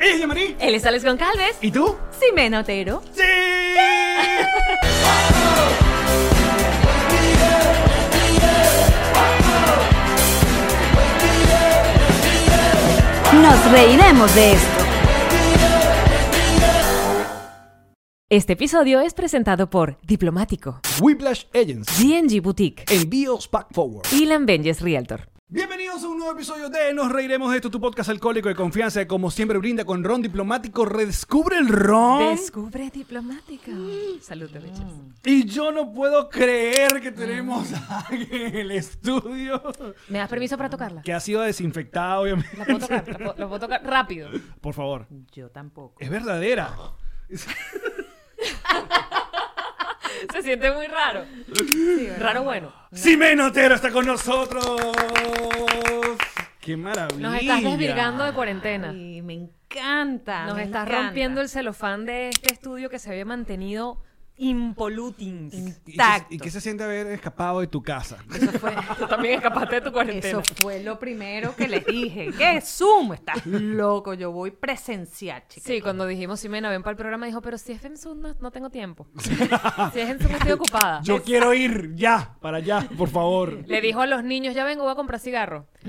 Ella es Yamarí. Él es Alex Goncalves. ¿Y tú? Ximena Otero. ¡Sí! Nos reiremos de esto. Este episodio es presentado por Diplomático, Whiplash Agency. DNG Boutique Envíos Pack Forward. y Lambenges Realtor. Bienvenidos a un nuevo episodio de Nos Reiremos de esto, tu podcast alcohólico de confianza que como siempre brinda con ron diplomático. Redescubre el ron. Descubre Diplomático. Salud, bebés. Y yo no puedo creer que tenemos a alguien en el estudio ¿Me das permiso para tocarla? que ha sido desinfectado, obviamente. La puedo tocar, la puedo, la puedo tocar rápido. Por favor. Yo tampoco. Es verdadera. Se siente muy raro. raro bueno. Ximena Otero está con nosotros. ¡Qué maravilla! Nos estás desvirgando de cuarentena. Y me encanta. Nos me estás encanta. rompiendo el celofán de este estudio que se había mantenido impolutins. ¿Y qué- Intacto. ¿Y qué se siente haber escapado de tu casa? Eso fue, Tú también escapaste de tu cuarentena. eso fue lo primero que les dije. ¿Qué Zoom? Estás loco. Yo voy presencial, chicas. Sí, cuando dijimos, Ximena, ven para el programa, dijo, pero si es en Zoom no, no tengo tiempo. si es en Zoom estoy ocupada. Yo quiero ir ya, para allá, por favor. Le dijo a los niños, ya vengo, voy a comprar cigarro.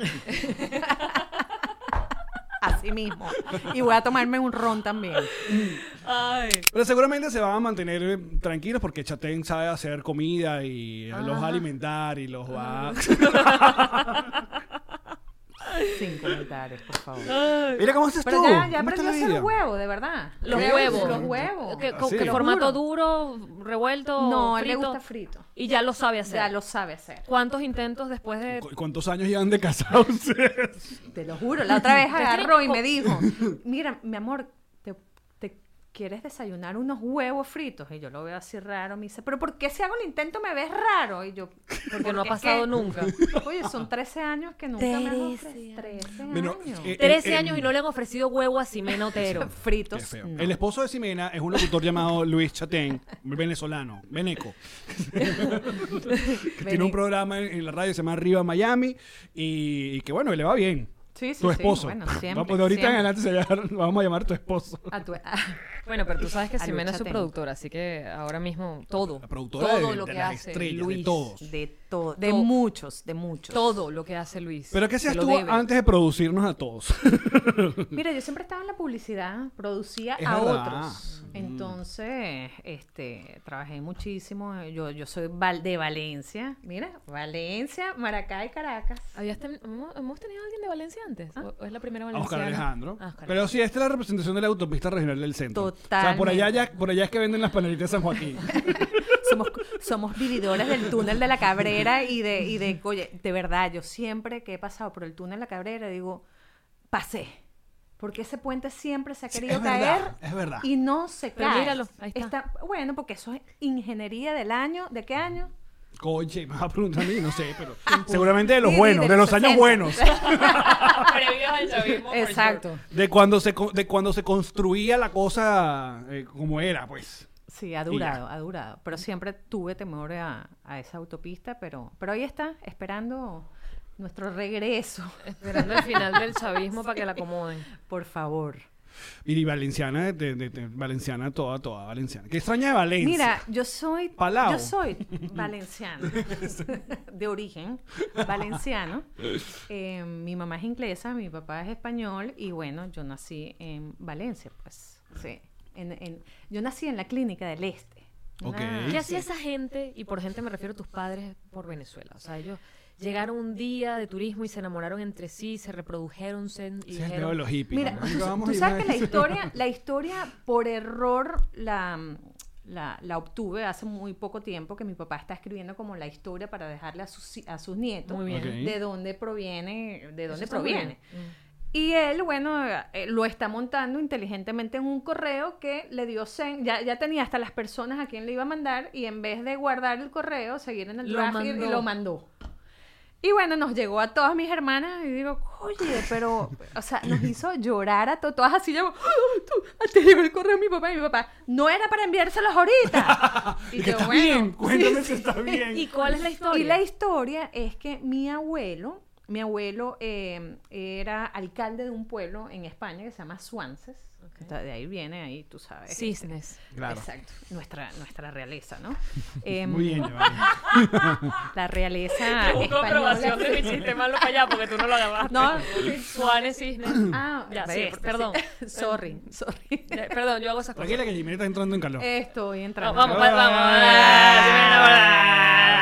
Así mismo. Y voy a tomarme un ron también. Ay. Pero seguramente se van a mantener eh, tranquilos porque Chatén sabe hacer comida y los va a alimentar y los va... Sin comentarios, por favor. Mira cómo Pero tú. ya, ya ¿Cómo aprendí está a la hacer vida? huevo, de verdad. Los ¿Qué? huevos. Los huevos. ¿Qué, Ah, sí. formato duro, revuelto? No, a él le frito? gusta frito. Y ya lo sabe hacer. Ya lo sabe hacer. ¿Cuántos intentos después de...? ¿Cu- ¿Cuántos años llevan de casados ustedes? Te lo juro. La otra vez agarró y me dijo, mira, mi amor, ¿te, te quieres desayunar unos huevos fritos? Y yo lo veo así raro. Me dice, pero ¿por qué si hago el intento me ves raro? Y yo, Porque no ha pasado que- nunca. Oye, son 13 años que nunca me han Trece ofrecido. 13 Bueno, años. eh, 13 eh, años y no le han ofrecido huevo a Ximena Otero. Fritos. no. El esposo de Ximena es un locutor llamado Luis Chatén, venezolano, veneco. que tiene un programa en, en la radio que se llama Arriba Miami y, y que bueno, le va bien. Sí, sí, tu sí, esposo. bueno, siempre, Vamos, de ahorita en adelante se vamos a llamar tu esposo. A tu- a- Bueno, pero tú sabes que Ximena es su Lucha productora, así que ahora mismo todo. La productora todo de- lo de que las hace estrellas, de Luis. todos. de todo, de muchos, de muchos. Todo lo que hace Luis. Pero ¿qué se hacías tú debe. antes de producirnos a todos? Mira, yo siempre estaba en la publicidad, producía Es a verdad. otros. Entonces, este, trabajé muchísimo. Yo, yo soy val- de Valencia. Mira, Valencia, Maracay, Caracas. ¿Habías ten- hemos, tenido a alguien de Valencia antes? ¿O- o es la primera A valenciana? Oscar Alejandro. Ah, Oscar Pero sí, esta es la representación de la autopista regional del centro. O sea, por allá, ya, por allá es que venden las panelitas de San Joaquín. Somos, somos vividores del túnel de la Cabrera y de, y de, oye, de verdad, yo siempre que he pasado por el túnel de la Cabrera digo, pasé. Porque ese puente siempre se ha Sí, querido es verdad, caer es verdad. y no se Pero cae. míralo, ahí está. Bueno, porque eso es ingeniería del año. ¿De qué año? Coche, me vas a preguntar a mí, no sé, pero seguramente de los Sí, buenos, de de los los años 60. buenos. Previos al chavismo, Exacto. De cuando se, co- de cuando se construía la cosa eh, como era, pues. Sí, ha durado, ha durado. Pero siempre tuve temor a, a esa autopista, pero, pero ahí está, esperando nuestro regreso. Esperando el final del chavismo para que la acomoden. Por favor. Y valenciana, de, de- de- valenciana toda, toda valenciana. ¿Qué extraña de Valencia? Mira, yo soy, Palau. yo soy valenciana, de origen valenciano. Eh, mi mamá es inglesa, mi papá es español y bueno, yo nací en Valencia, pues. Sí. En, en- yo nací en la clínica del Este. Una- ¿Qué hacía esa gente? Y por gente me refiero a tus padres por Venezuela. O sea, ellos llegaron un día de turismo y se enamoraron entre sí, se reprodujeron se- y dijeron... de los hippies. Mira, ¿no? tú, sabes que la historia, la historia por error la, la, la obtuve hace muy poco tiempo que mi papá está escribiendo como la historia para dejarle a sus, a sus nietos Muy bien. Ok. de dónde proviene, de dónde proviene. bien. Y él, bueno, eh, lo está montando inteligentemente en un correo que le dio sen, ya, ya tenía hasta las personas a quien le iba a mandar y en vez de guardar el correo, seguir en el Lo draft y- lo mandó. Y bueno, nos llegó a todas mis hermanas y digo, oye, pero, o sea, nos hizo llorar a to- todas así, yo, "Ah, tú, te llegó el correo de mi papá y mi papá, no era para enviárselos ahorita. Y que yo, está "Bueno, bien, sí, cuéntame sí". si está bien. ¿Y cuál es la historia? Y la historia es que mi abuelo mi abuelo eh, era alcalde de un pueblo en España que se llama Suances. Ok. Entonces, De ahí viene, ahí tú sabes. Cisnes. Claro. Exacto, nuestra, nuestra realeza, ¿no? Em, Muy bien, Giovanni. La realeza Busco aprobación de mi chiste malo para allá porque tú no lo agarraste. No, Suárez Cisnes. Ah, Ya, sí, ves, perdón. Sorry, sorry. Perdón, yo hago esas cosas. Tranquila que Jimena está entrando en calor. Estoy No, entrando. vamos, Ah, vamos.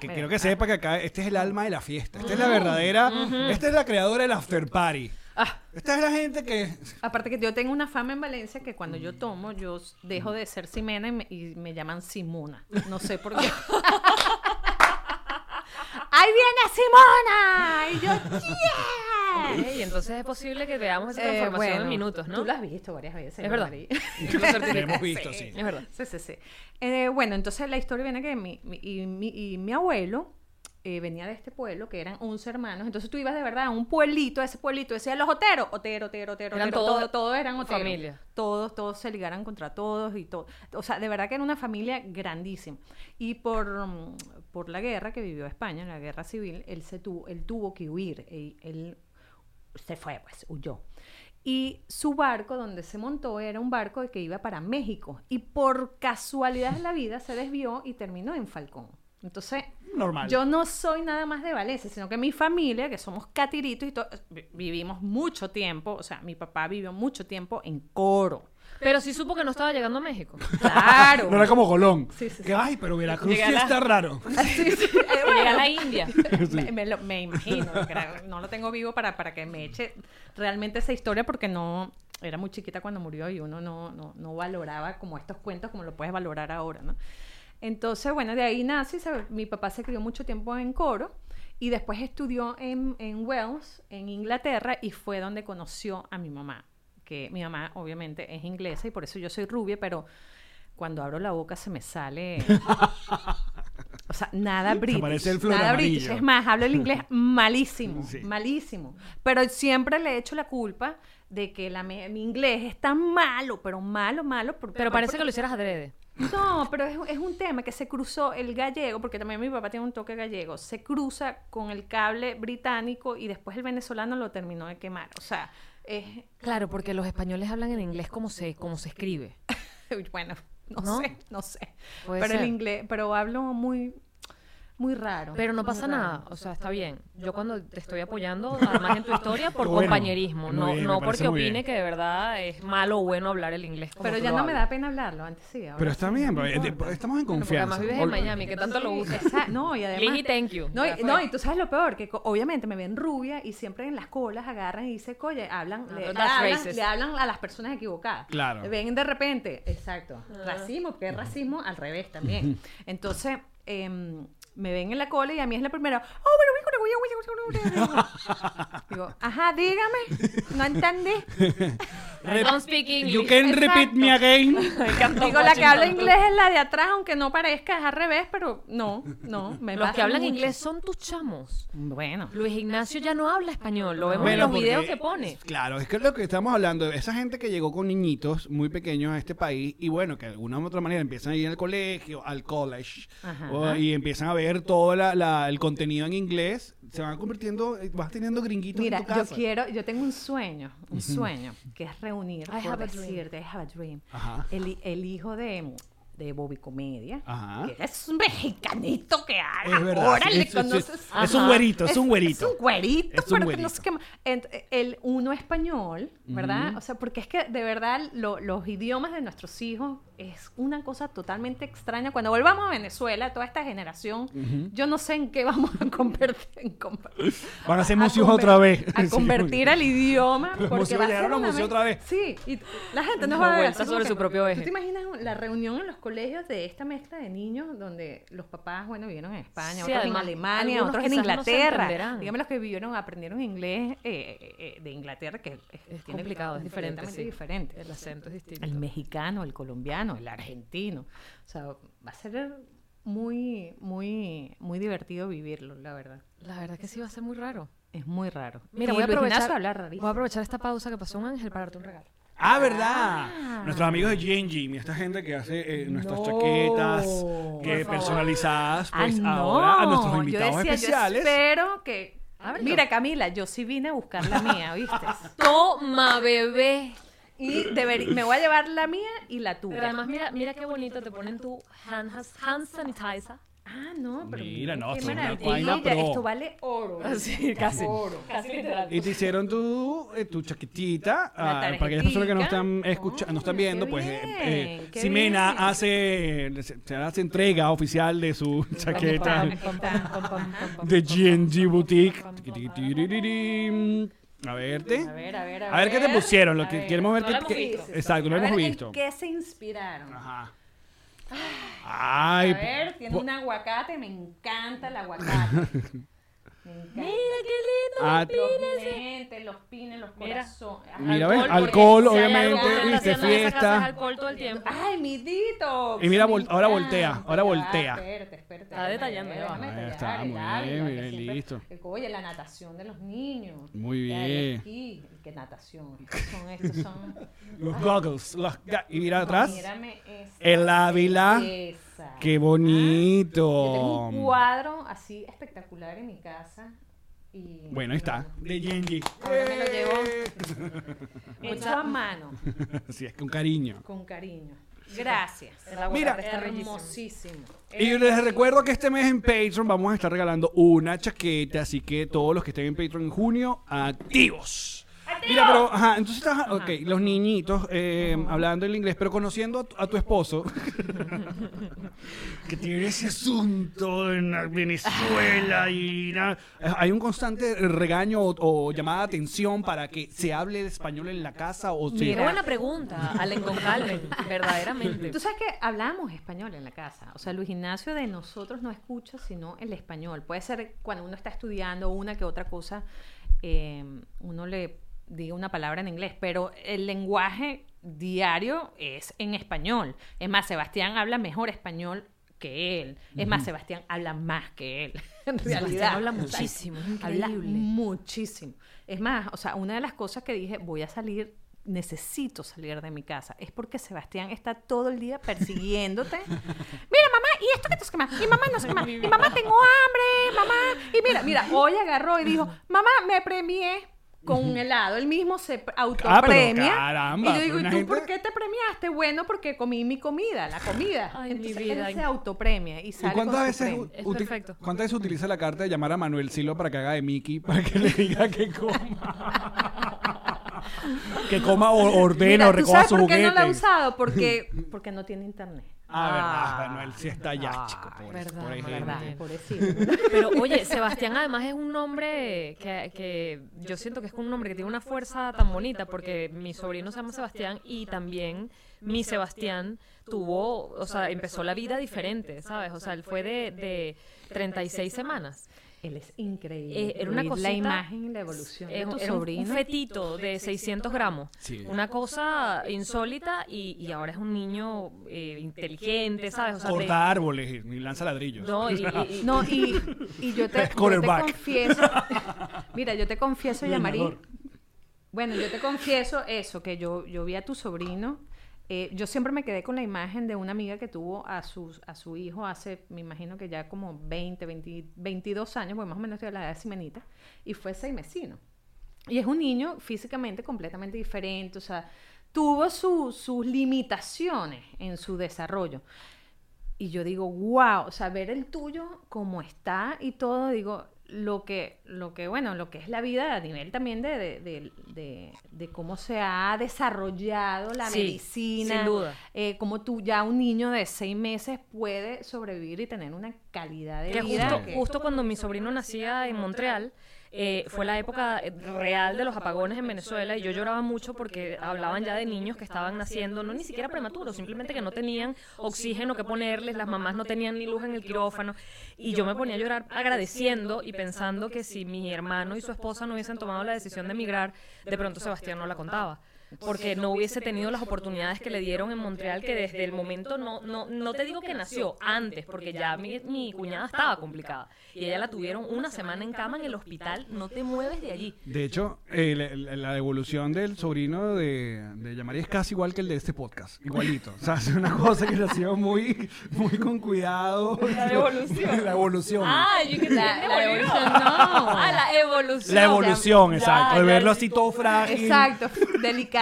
Que quiero que sepa que acá este es el alma de la fiesta. Esta es la verdadera. Esta es la creadora del after party. Ah, Esta es la gente que. aparte que yo tengo una fama en Valencia que cuando yo tomo, yo dejo de ser Simena y me, y me llaman Simona. No sé por qué. ¡Ahí viene Simona! Y yo, ¡yeah! Y entonces es posible que veamos esa Eh, transformación bueno, en minutos, ¿no? Tú lo has visto varias veces. Es ¿no, verdad. Lo hemos visto, sí. Es verdad. Sí, sí, sí. Eh, bueno, entonces la historia viene que mi, mi- y, mi, y mi abuelo eh, venía de este pueblo, que eran 11 hermanos. Entonces tú ibas de verdad a un pueblito, a ese pueblito, decían los oteros, otero, otero, otero, Eran otero, todos todo- todos eran oteros. familia. Todos, todos se ligaran contra todos y todo. O sea, de verdad que era una familia grandísima. Y por, mm, por la guerra que vivió España, la guerra civil, él, se tuvo, él tuvo que huir. Él, él se fue, pues, huyó. Y su barco donde se montó era un barco que iba para México. Y por casualidad de la vida se desvió y terminó en Falcón. Entonces, Normal. yo no soy nada más de Valencia, sino que mi familia, que somos catiritos y to- vi- vivimos mucho tiempo, o sea, mi papá vivió mucho tiempo en Coro. Pero sí supo que no estaba llegando a México. Claro. No era como Colón. Sí, sí, Que ay, pero Veracruz sí la- está raro. Sí, sí, eh, bueno. llega a la India. me, me lo- me imagino, no lo tengo vivo para, para que me eche realmente esa historia porque no era muy chiquita cuando murió y uno no, no, no valoraba como estos cuentos como lo puedes valorar ahora, ¿no? Entonces, bueno, de ahí nace, se- mi papá se crió mucho tiempo en coro y después estudió en, en Wales, en Inglaterra, y fue donde conoció a mi mamá, que mi mamá obviamente es inglesa y por eso yo soy rubia, pero cuando abro la boca se me sale... O sea, nada british. parece el flor nada amarillo. british. Es más, hablo el inglés malísimo, Sí. malísimo. Pero siempre le he hecho la culpa de que la, mi inglés es tan malo, pero malo, malo. por- Pero parece que lo hicieras adrede. No, pero es, es un tema que se cruzó el gallego, porque también mi papá tiene un toque gallego, se cruza con el cable británico y después el venezolano lo terminó de quemar. O sea, es, Claro, porque los españoles hablan en inglés como se, como se escribe. bueno, no, ¿No? sé, no sé. Puede pero ser. el inglés, pero hablo muy, muy raro. Pero no pasa raro. nada, o sea, está bien. Yo cuando te estoy apoyando, además en tu historia, por bueno. compañerismo, no, bien, no porque opine bien. que de verdad es malo o bueno hablar el inglés. como Pero ya no me da pena hablarlo, antes sí. ahora Pero está no bien, porque importa. estamos en confianza. además vives en Miami, que tanto lo usas. no, y además... Liji, thank you. No, y, no, y tú sabes lo peor, que obviamente me ven rubia y siempre en las colas agarran y dicen, oye, hablan, No, le, hablan, le hablan a las personas equivocadas. Claro. Ven de repente, exacto, Ah. racismo, porque es racismo al revés también. Entonces, em, me ven en la cola y a mí es la primera, oh, bueno, Digo, ajá, dígame, no entendí. I don't speak English. You can repeat me again. Digo, la que habla inglés es la de atrás, aunque no parezca, es al revés, pero no, no, me Los que hablan mucho. inglés son tus chamos. Bueno. Luis Ignacio ya no habla español, lo vemos Bueno, en los porque- videos que pone. Claro, es que lo que estamos hablando, esa gente que llegó con niñitos muy pequeños a este país y bueno, que de alguna u otra manera empiezan a ir al colegio, al college, Ajá. o- y empiezan a ver todo la- la- el contenido en inglés, se van convirtiendo, eh, vas teniendo gringuitos Mira, en tu yo casa. quiero, yo tengo un sueño, un sueño, que es reunir, I por have a dream. decirte, I have a dream, Ajá. el, el hijo de, de Bobby Comedia, Ajá. que es un mexicanito que Es verdad, ahora sí, le es- es- conoces. es un güerito, es un güerito. Es un güerito, Es un pero que no sé qué más. El uno español, ¿verdad? O sea, porque es que de verdad lo- los idiomas de nuestros hijos es una cosa totalmente extraña. Cuando volvamos a Venezuela, toda esta generación, yo no sé en qué vamos a convertir. En Van a ser museos otra vez. A convertir al idioma. Los Porque va a ser a una otra vez. Sí, y la gente nos va a ver sobre su propio eje. ¿Tú te imaginas la reunión en los colegios de esta mezcla de niños donde los papás, bueno, vivieron en España, Sí, otros además, en Alemania, otros en no Inglaterra? entenderán. Dígame los que vivieron, aprendieron inglés eh, eh, eh, de Inglaterra, que es, Es tiene- complicado, es diferente. sí. diferente. El acento es distinto. El mexicano, el colombiano, el argentino. O sea, va a ser muy, muy, muy divertido vivirlo, la verdad. La verdad que sí va a ser muy raro. Es muy raro. Mira, voy a aprovechar, voy a aprovechar esta pausa que pasó un ángel para darte un regalo. Ah, ¿verdad? Nuestros amigos de G&G, esta gente que hace eh, nuestras No. chaquetas que personalizadas, pues Ah, no. ahora a nuestros Yo invitados decía, especiales. Yo espero que Ábrelo. Mira, Camila, yo sí vine a buscar la mía, ¿viste? Toma, bebé. Y deberí- me voy a llevar la mía y la tuya. Pero además, mira, mira qué bonito te ponen tu hand, hand sanitizer. Ah, no, pero Mira, no, qué esto es una maravilla. vaina pro. Esto vale oro. Sí, casi. Oro. Casi literal. Y te hicieron tu, eh, tu chaquetita. Ah, para aquellas personas que no están escuchando, no están viendo, pues eh, eh, qué Ximena bien. hace, se, hace entrega oficial de su chaqueta de GNG Boutique. A verte. A ver, a ver, a, A ver qué te pusieron, lo que ver. queremos ver qué- qué- visto. Exacto, no lo hemos ver, ¿en visto. qué se inspiraron? Ajá. Ay, A ver, tiene un aguacate, me encanta el aguacate. Mira qué lindo. Ah, Los lentes, los pines, los corazones. Mira, ves, alcohol, obviamente, viste, fiesta. es alcohol todo el tiempo. Ay, mi dito. Y mira, vol- ahora voltea, ahora voltea. Espérate, espérate. Está detallando, está, el muy bien, bien, siempre- listo. Oye, la natación de los niños. Muy bien. que natación. Son, estos son. Los goggles. los y mira atrás. Mírame esa El Ávila. Qué Yo tengo bonito. un cuadro así espectacular en mi casa. Y, Bueno, ahí está. De Genji. Ahora me lo llevo hecho a mano, Sí, es que un cariño. con cariño. Gracias. Mira. Hermosísimo. Y les recuerdo que este mes en Patreon vamos a estar regalando una chaqueta, así que todos los que estén en Patreon en junio, activos. Mira, pero, ajá, entonces estás, ok, los niñitos eh, hablando el inglés, pero conociendo a tu, a tu esposo, que tiene ese asunto en Venezuela y na- hay un constante regaño o, o llamada de atención para que se hable de español en la casa o se... Qué buena pregunta, Allen con Calvin, verdaderamente. Tú sabes que hablamos español en la casa. O sea, Luis Ignacio de nosotros no escucha sino el español. Puede ser cuando uno está estudiando una que otra cosa, eh, uno le diga una palabra en inglés, pero el lenguaje diario es en español. Es más, Sebastián habla mejor español que él. Es más, Sebastián habla más que él. En Sebastián realidad. habla muchísimo, es Habla increíble. muchísimo. Es más, o sea, una de las cosas que dije, voy a salir, necesito salir de mi casa, es porque Sebastián está todo el día persiguiéndote. Mira, mamá, y esto que te qué más, y mamá no sé qué más, y mamá tengo hambre, mamá. Y mira, mira, hoy agarró y dijo, mamá, me premié con un helado. Él mismo se autopremia. caramba, y yo digo, ¿y tú gente- por qué te premiaste? Bueno, porque comí mi comida, la comida. Ay, mi Entonces vida. él se autopremia y ¿Y sale cuántas con su veces. Es perfecto. ¿Cuántas veces utiliza la carta de llamar a Manuel Silo para que haga de Mickey, para que le diga que coma? que coma o ordena Mira, o ¿tú recoja sabes su por qué juguete. no la ha usado? Porque, porque no tiene internet. Ah, verdad, Manuel sí está ya, chico. Por, verdad, por verdad. Pobrecito. Pero oye, Sebastián además es un nombre que, que yo siento que es un nombre que tiene una fuerza tan bonita porque mi sobrino se llama Sebastián y también mi Sebastián tuvo, o sea, empezó la vida diferente, ¿sabes? O sea, él fue de, de 36 semanas. Él es increíble. Eh, era una cosita- La imagen y la evolución de Era tu un- era un- sobrino. un fetito de 600 gramos. Sí. Una cosa insólita y, y ahora es un niño eh, inteligente, ¿sabes? O sea, de- Corta árboles y y lanza ladrillos. no, y- y- y- No, y, y yo te, yo te confieso. Mira, yo te confieso, Yamari. Bueno, yo te confieso eso, que yo, yo vi a tu sobrino. Eh, yo siempre me quedé con la imagen de una amiga que tuvo a, a su hijo hace, me imagino que ya como 20, 20, 22 años, porque más o menos estoy a la edad de Simenita, y fue seis mesino. Y es un niño físicamente completamente diferente, o sea, tuvo su- sus limitaciones en su desarrollo. Y yo digo, wow, o sea, ver el tuyo como está y todo, digo, lo que, lo que, bueno, lo que es la vida a nivel también de, de, de- de- de cómo se ha desarrollado la Sí, medicina. sin duda. eh, cómo tú ya un niño de seis meses puede sobrevivir y tener una calidad de que vida. justo, que- justo cuando mi sobrino nacía en Montreal, eh, fue la época real de los apagones en Venezuela y yo lloraba mucho porque hablaban ya de niños que estaban naciendo, no ni siquiera prematuros, simplemente que no tenían oxígeno que ponerles, las mamás no tenían ni luz en el quirófano y yo me ponía a llorar agradeciendo y pensando que si mi hermano y su esposa no hubiesen tomado la decisión de emigrar, de pronto Sebastián no la contaba. Porque no hubiese tenido las oportunidades que le dieron en Montreal, que desde el momento no, no, no te digo que nació, antes, porque ya mi, mi cuñada estaba complicada. Y ella la tuvieron una semana en cama en el hospital, no te mueves de allí. De hecho, eh, la, la- devolución del sobrino de, de Yamari es casi igual que el de este podcast. Igualito. O sea, es una cosa que nació muy, muy con cuidado. La devolución. la evolución. Ah, yo que La- la evolución, no. Ah, la evolución. la evolución, exacto. ya, de verlo así todo frágil. Exacto,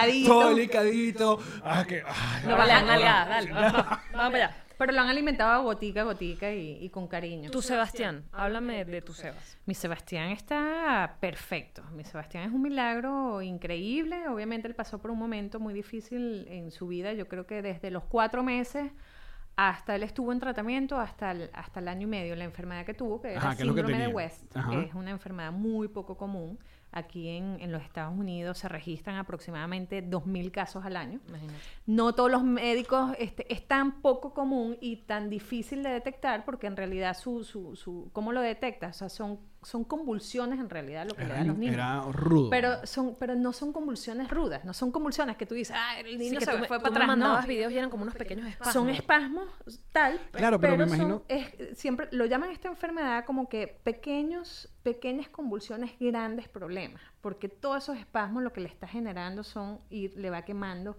delicadito. Todo delicadito. Ah, que, ah, No, Lo dale, van a- dale, dale, vamos, vamos para allá. Pero lo han alimentado gotica a gotica y, y con cariño. Tu Sebastián, háblame de tu Sebas. Mi Sebastián está perfecto. Mi Sebastián es un milagro increíble. Obviamente él pasó por un momento muy difícil en su vida. Yo creo que desde los cuatro meses hasta él estuvo en tratamiento hasta el, hasta el año y medio. La enfermedad que tuvo, que era Ajá, ¿qué es lo que síndrome de? West, Ajá. que es una enfermedad muy poco común. Aquí en, en los Estados Unidos se registran aproximadamente 2.000 casos al año. Imagínate. No todos los médicos, este, es tan poco común y tan difícil de detectar porque en realidad su, su, su ¿cómo lo detectas? O sea, son, son convulsiones en realidad lo que le dan los niños. era rudo. Pero, son, pero no son convulsiones rudas, no son convulsiones que tú dices, ah, el niño que se tú me fue tú para atrás. No. videos y eran como unos pequeños espasmos. Son espasmos tal, Claro, pero me son- imagino- es- siempre lo llaman esta enfermedad como que pequeños, pequeñas convulsiones, grandes problemas, porque todos esos espasmos lo que le está generando son ir, le va quemando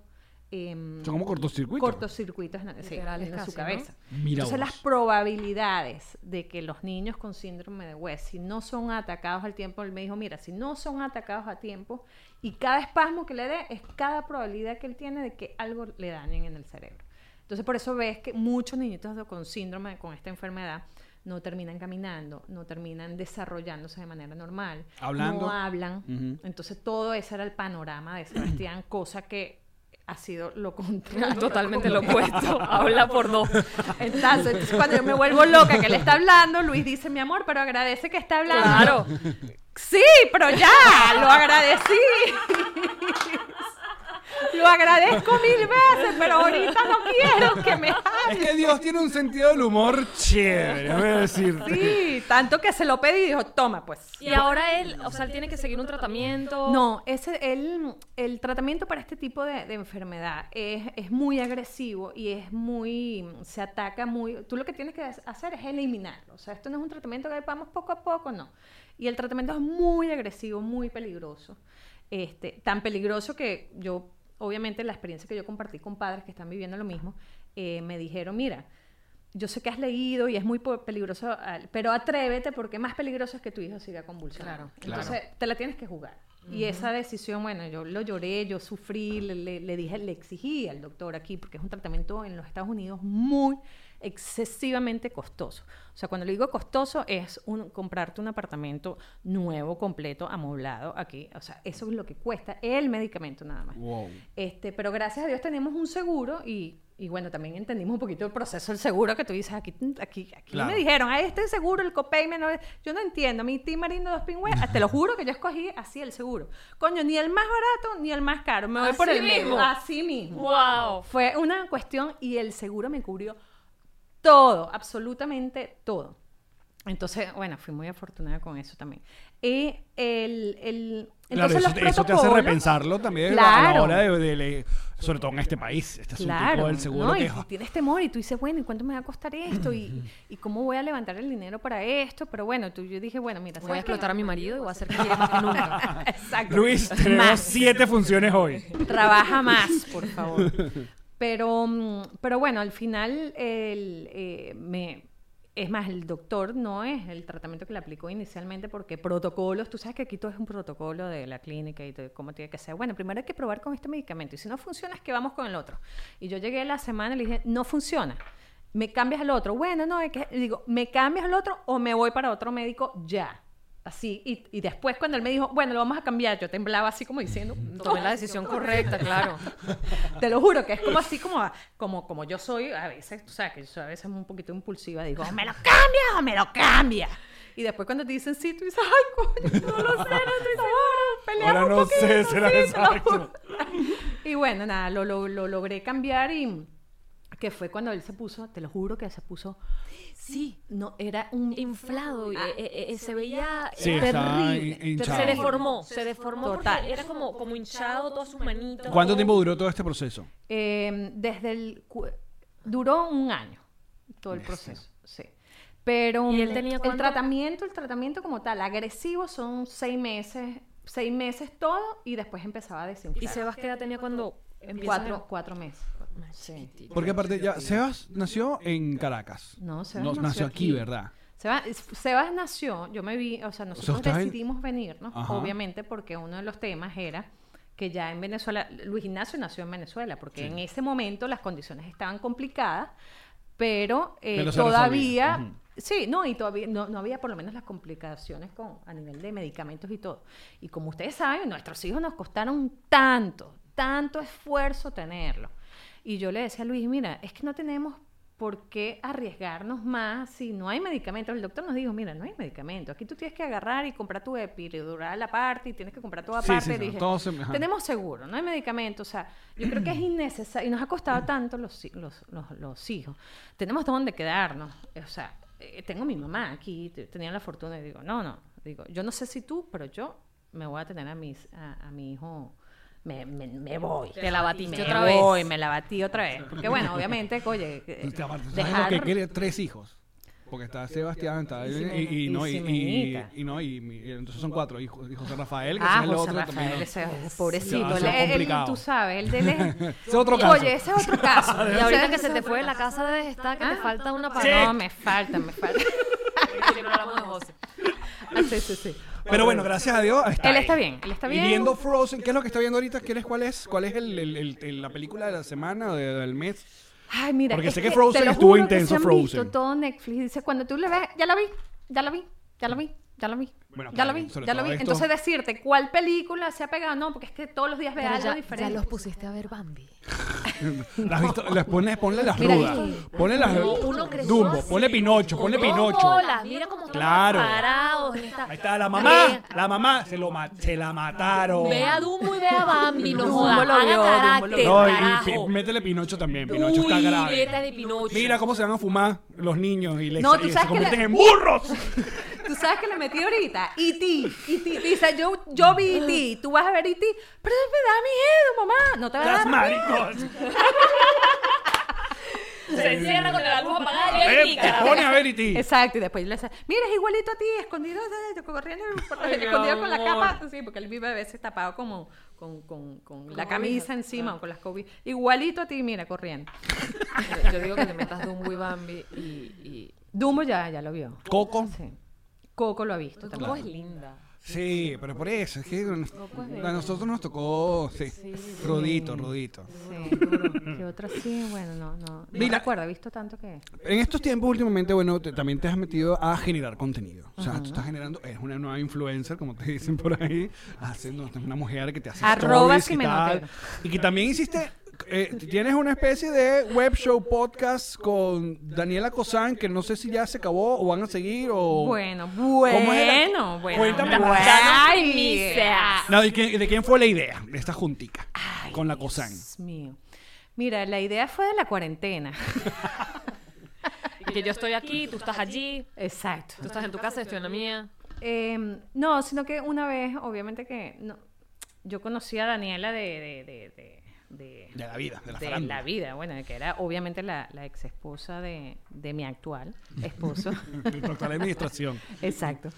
em, Son como cortocircuitos. cortocircuitos en, sí, en su cabeza. Mira Entonces vos. las probabilidades de que los niños con síndrome de West, si no son atacados al tiempo, él me dijo, mira, si no son atacados a tiempo y cada espasmo que le dé es cada probabilidad que él tiene de que algo le dañen en el cerebro. Entonces por eso ves que muchos niñitos con síndrome, con esta enfermedad, no terminan caminando, no terminan desarrollándose de manera normal, Hablando. no hablan. Ujú. Entonces todo ese era el panorama de Sebastián, cosa que ha sido lo contrario. Totalmente lo opuesto. Habla por dos. Entonces, entonces, cuando yo me vuelvo loca que él está hablando, Luis dice, mi amor, pero agradece que está hablando. Claro. Sí, pero ya, lo agradecí. Lo agradezco mil veces, pero ahorita no quiero que me Es hable. que Dios tiene un sentido del humor chévere, voy a decirte. Sí, tanto que se lo pedí y dijo, toma pues. Y ahora él, o sea, él tiene que seguir un tratamiento. No, ese, el, el tratamiento para este tipo de, de enfermedad es, es muy agresivo y es muy, se ataca muy, tú lo que tienes que hacer es eliminarlo, o sea, esto no es un tratamiento que vamos poco a poco, no. Y el tratamiento es muy agresivo, muy peligroso, este, tan peligroso que yo, obviamente la experiencia que yo compartí con padres que están viviendo lo mismo, eh, me dijeron, mira, yo sé que has leído y es muy peligroso, pero atrévete porque más peligroso es que tu hijo siga convulsionando. Claro, Entonces, te la tienes que jugar. Y esa decisión, bueno, yo lo lloré, yo sufrí, le, le- le dije, le exigí al doctor aquí, porque es un tratamiento en los Estados Unidos muy excesivamente costoso. O sea, cuando le digo costoso es un, comprarte un apartamento nuevo, completo, amoblado aquí. O sea, eso es lo que cuesta el medicamento nada más. Wow. Este, pero gracias a Dios tenemos un seguro y, y bueno, también entendimos un poquito el proceso del seguro que tú dices, aquí, aquí, aquí Claro. me dijeron, a este seguro, el copayment, no es-". yo no entiendo, mi team marino dos pingües, te lo juro que yo escogí así el seguro. Coño, ni el más barato ni el más caro, me voy por Así el medio. mismo. Así mismo. Wow. Fue una cuestión y el seguro me cubrió todo, absolutamente todo. Entonces, bueno, fui muy afortunada con eso también. Y el, el Claro, entonces eso, los te- eso te hace repensarlo también a la Claro. hora de, de le- sobre todo en este país, este asuntico Claro, del seguro ¿no? que y, y tienes temor y tú dices, bueno, ¿y cuánto me va a costar esto? ¿Y, y cómo voy a levantar el dinero para esto? Pero bueno, tú, yo dije, bueno, mira, Voy a explotar a mi marido y voy a hacer que quiera más que nunca. Exacto. Luis, tenemos Más. siete funciones hoy. Trabaja más, por favor. Pero, mm, pero bueno, al final el, eh, me... Es más, el doctor no es el tratamiento que le aplicó inicialmente porque protocolos, tú sabes que aquí todo es un protocolo de la clínica y de cómo tiene que ser. Bueno, primero hay que probar con este medicamento y si no funciona es que vamos con el otro. Y yo llegué la semana y le dije, no funciona, me cambias al otro. Bueno, no, es que digo, me cambias al otro o me voy para otro médico ya. Así, y, y después cuando él me dijo, bueno, lo vamos a cambiar, yo temblaba así como diciendo, Tomé la decisión correcta, claro. te lo juro que es como así como, como, como yo soy a veces, tú sabes que yo soy a veces un poquito impulsiva, digo, "O me lo cambia o me lo cambia. Y después cuando te dicen sí, tú dices, ay, coño, no lo sé, no estoy segura. Peleamos Ahora un no poquito, sé, será sí, exacto. Y bueno, nada, lo, lo, lo logré cambiar y, que fue cuando él se puso, te lo juro que se puso, Sí, no, era un inflado. Ah. eh, eh, eh, se veía Sí, estaba terrible. hinchado. Se deformó, se deformó Total. porque era como, como hinchado todas sus manitos. ¿Cuánto todo. tiempo duró todo este proceso? Eh, desde el duró un año todo el proceso, sí. Pero ¿Y él tenía el tratamiento, el tratamiento como tal, agresivo son seis meses, seis meses todo y después empezaba a desinflar. ¿Y Sebas qué edad tenía cuando cuatro, cuatro meses. Más Sí. chiquitito. Porque aparte, ya, Sebas nació en Caracas. No, Sebas No, nació nació aquí, aquí. ¿verdad? Sebas, Sebas nació, yo me vi, o sea, nosotros ustedes- decidimos venirnos, Ajá. obviamente, porque uno de los temas era que ya en Venezuela, Luis Ignacio nació en Venezuela, porque en ese momento las condiciones estaban complicadas, pero eh, todavía. Ujú. sí, no, y todavía no, no había por lo menos las complicaciones con, a nivel de medicamentos y todo. Y como ustedes saben, nuestros hijos nos costaron tanto, tanto esfuerzo tenerlos. Y yo le decía a Luis, mira, es que no tenemos por qué arriesgarnos más si no hay medicamentos. El doctor nos dijo, mira, no hay medicamentos. Aquí tú tienes que agarrar y comprar tu epidural aparte y tienes que comprar todo Sí, aparte. sí, sí, Dije, se- tenemos seguro, no hay medicamentos. O sea, yo creo que es innecesario. Y nos ha costado tanto los, los, los, los hijos. Tenemos dónde quedarnos. O sea, eh, tengo mi mamá aquí, te- tenía la fortuna y digo, no, no. Digo, yo no sé si tú, pero yo me voy a tener a, mis, a, a mi hijo. Me, me, me voy. Te la batiste me otra vez. voy, me la batí otra vez. Porque bueno, obviamente, oye, eh, Te- aparte, ¿Sabes dejar... lo que quiere? Tres hijos. Porque está Sebastián, está Y no, y, y, y no, y, y entonces son cuatro. Y, Jo- y José Rafael, que Ah, ese es el José otro Rafael, también. ese pobrecito. él- tú sabes, el de él es... Ese es otro caso. Oye, ese es otro caso. Y ahorita que se te fue otro la casa de estar, que te Ah. falta una No, pared. me falta, me falta. Ah, sí, sí, sí. Pero bueno, gracias a Dios. Está Él ahí. está bien, él está Y bien. viendo Frozen, ¿qué es lo que está viendo ahorita? ¿Quieres cuál es? ¿Cuál es el, el- el- la película de la semana o de- del mes? Ay, mira, Porque es sé que Frozen te lo estuvo juro que intenso, se han Frozen. visto todo Netflix dice, cuando tú le ves, ya la vi, ya la vi, ya la vi, ya la vi. Bueno, ya claro, vi, ya todo vi. esto- Entonces decirte cuál película se ha pegado, no, porque es que todos los días ve Pero algo ya, diferente. ya los pusiste a ver Bambi. ¿Las visto? Les ponle, ponle las Mira, rudas. Ponle las creció Dumbo. así. Ponle Pinocho. Ponle Pinocho. bolas, Mira cómo Claro. parados. Ahí está la mamá. La mamá se, lo ma- se la mataron. Ve a Dumbo y ve a Bambi, no Dumbo jodas. lo vio, Dumbo lo carácter, vio. No, y carajo. pi- métele Pinocho también. Pinocho está Uy, grave. vete de Pinocho. Mira cómo se van a fumar los niños y, les, No, y se convierten en burros. Tú sabes que le metí ahorita, E.T., E.T., dice, yo, yo vi E.T., tú vas a ver E.T., pero me da miedo, mamá, no te va a dar maricos. Se encierra con la luz apagada y Eh, Te pone a ver y ti. Exacto, y después le dice, mira, es igualito a ti, escondido, corriendo, escondido con la capa, sí, porque él vive a veces tapado como con, con, con la camisa encima o con las cobijas, igualito a ti, mira, corriendo. Yo, digo que te metas Dumbo y Bambi y... y... Dumbo ya, ya lo vio. Coco. Sí. Coco lo ha visto Coco es linda. Sí, pero por eso, es que es a nosotros nos tocó, sí, rudito, rudito. Sí, ¿Qué otra sí? Bueno, no, no. No Mira. recuerdo, he visto tanto que... En estos tiempos últimamente, bueno, te- también te has metido a generar contenido. O sea, tú estás generando, eres una nueva influencer, como te dicen por ahí, haciendo una mujer que te hace Arroba stories y tal. Y que también hiciste, eh, tienes una especie de web show podcast con Daniela Cosán, que no sé si ya se acabó o van a seguir o... Bueno, ¿Cómo es la- bueno, bueno. Cuéntame bueno. Ay, primicia. No, ¿de quién, de quién fue la idea de esta juntica con la Cosán? Dios mío. Mira, la idea fue de la cuarentena. Y que yo estoy aquí, tú estás allí, Exacto. tú estás en tu casa, yo estoy en la mía. Eh, no, sino que una vez, obviamente que no, yo conocí a Daniela de, de, de, de, de- De la vida, de la de la vida, bueno, que era obviamente la, la ex esposa de, de mi actual esposo. Tu actual administración. Exacto.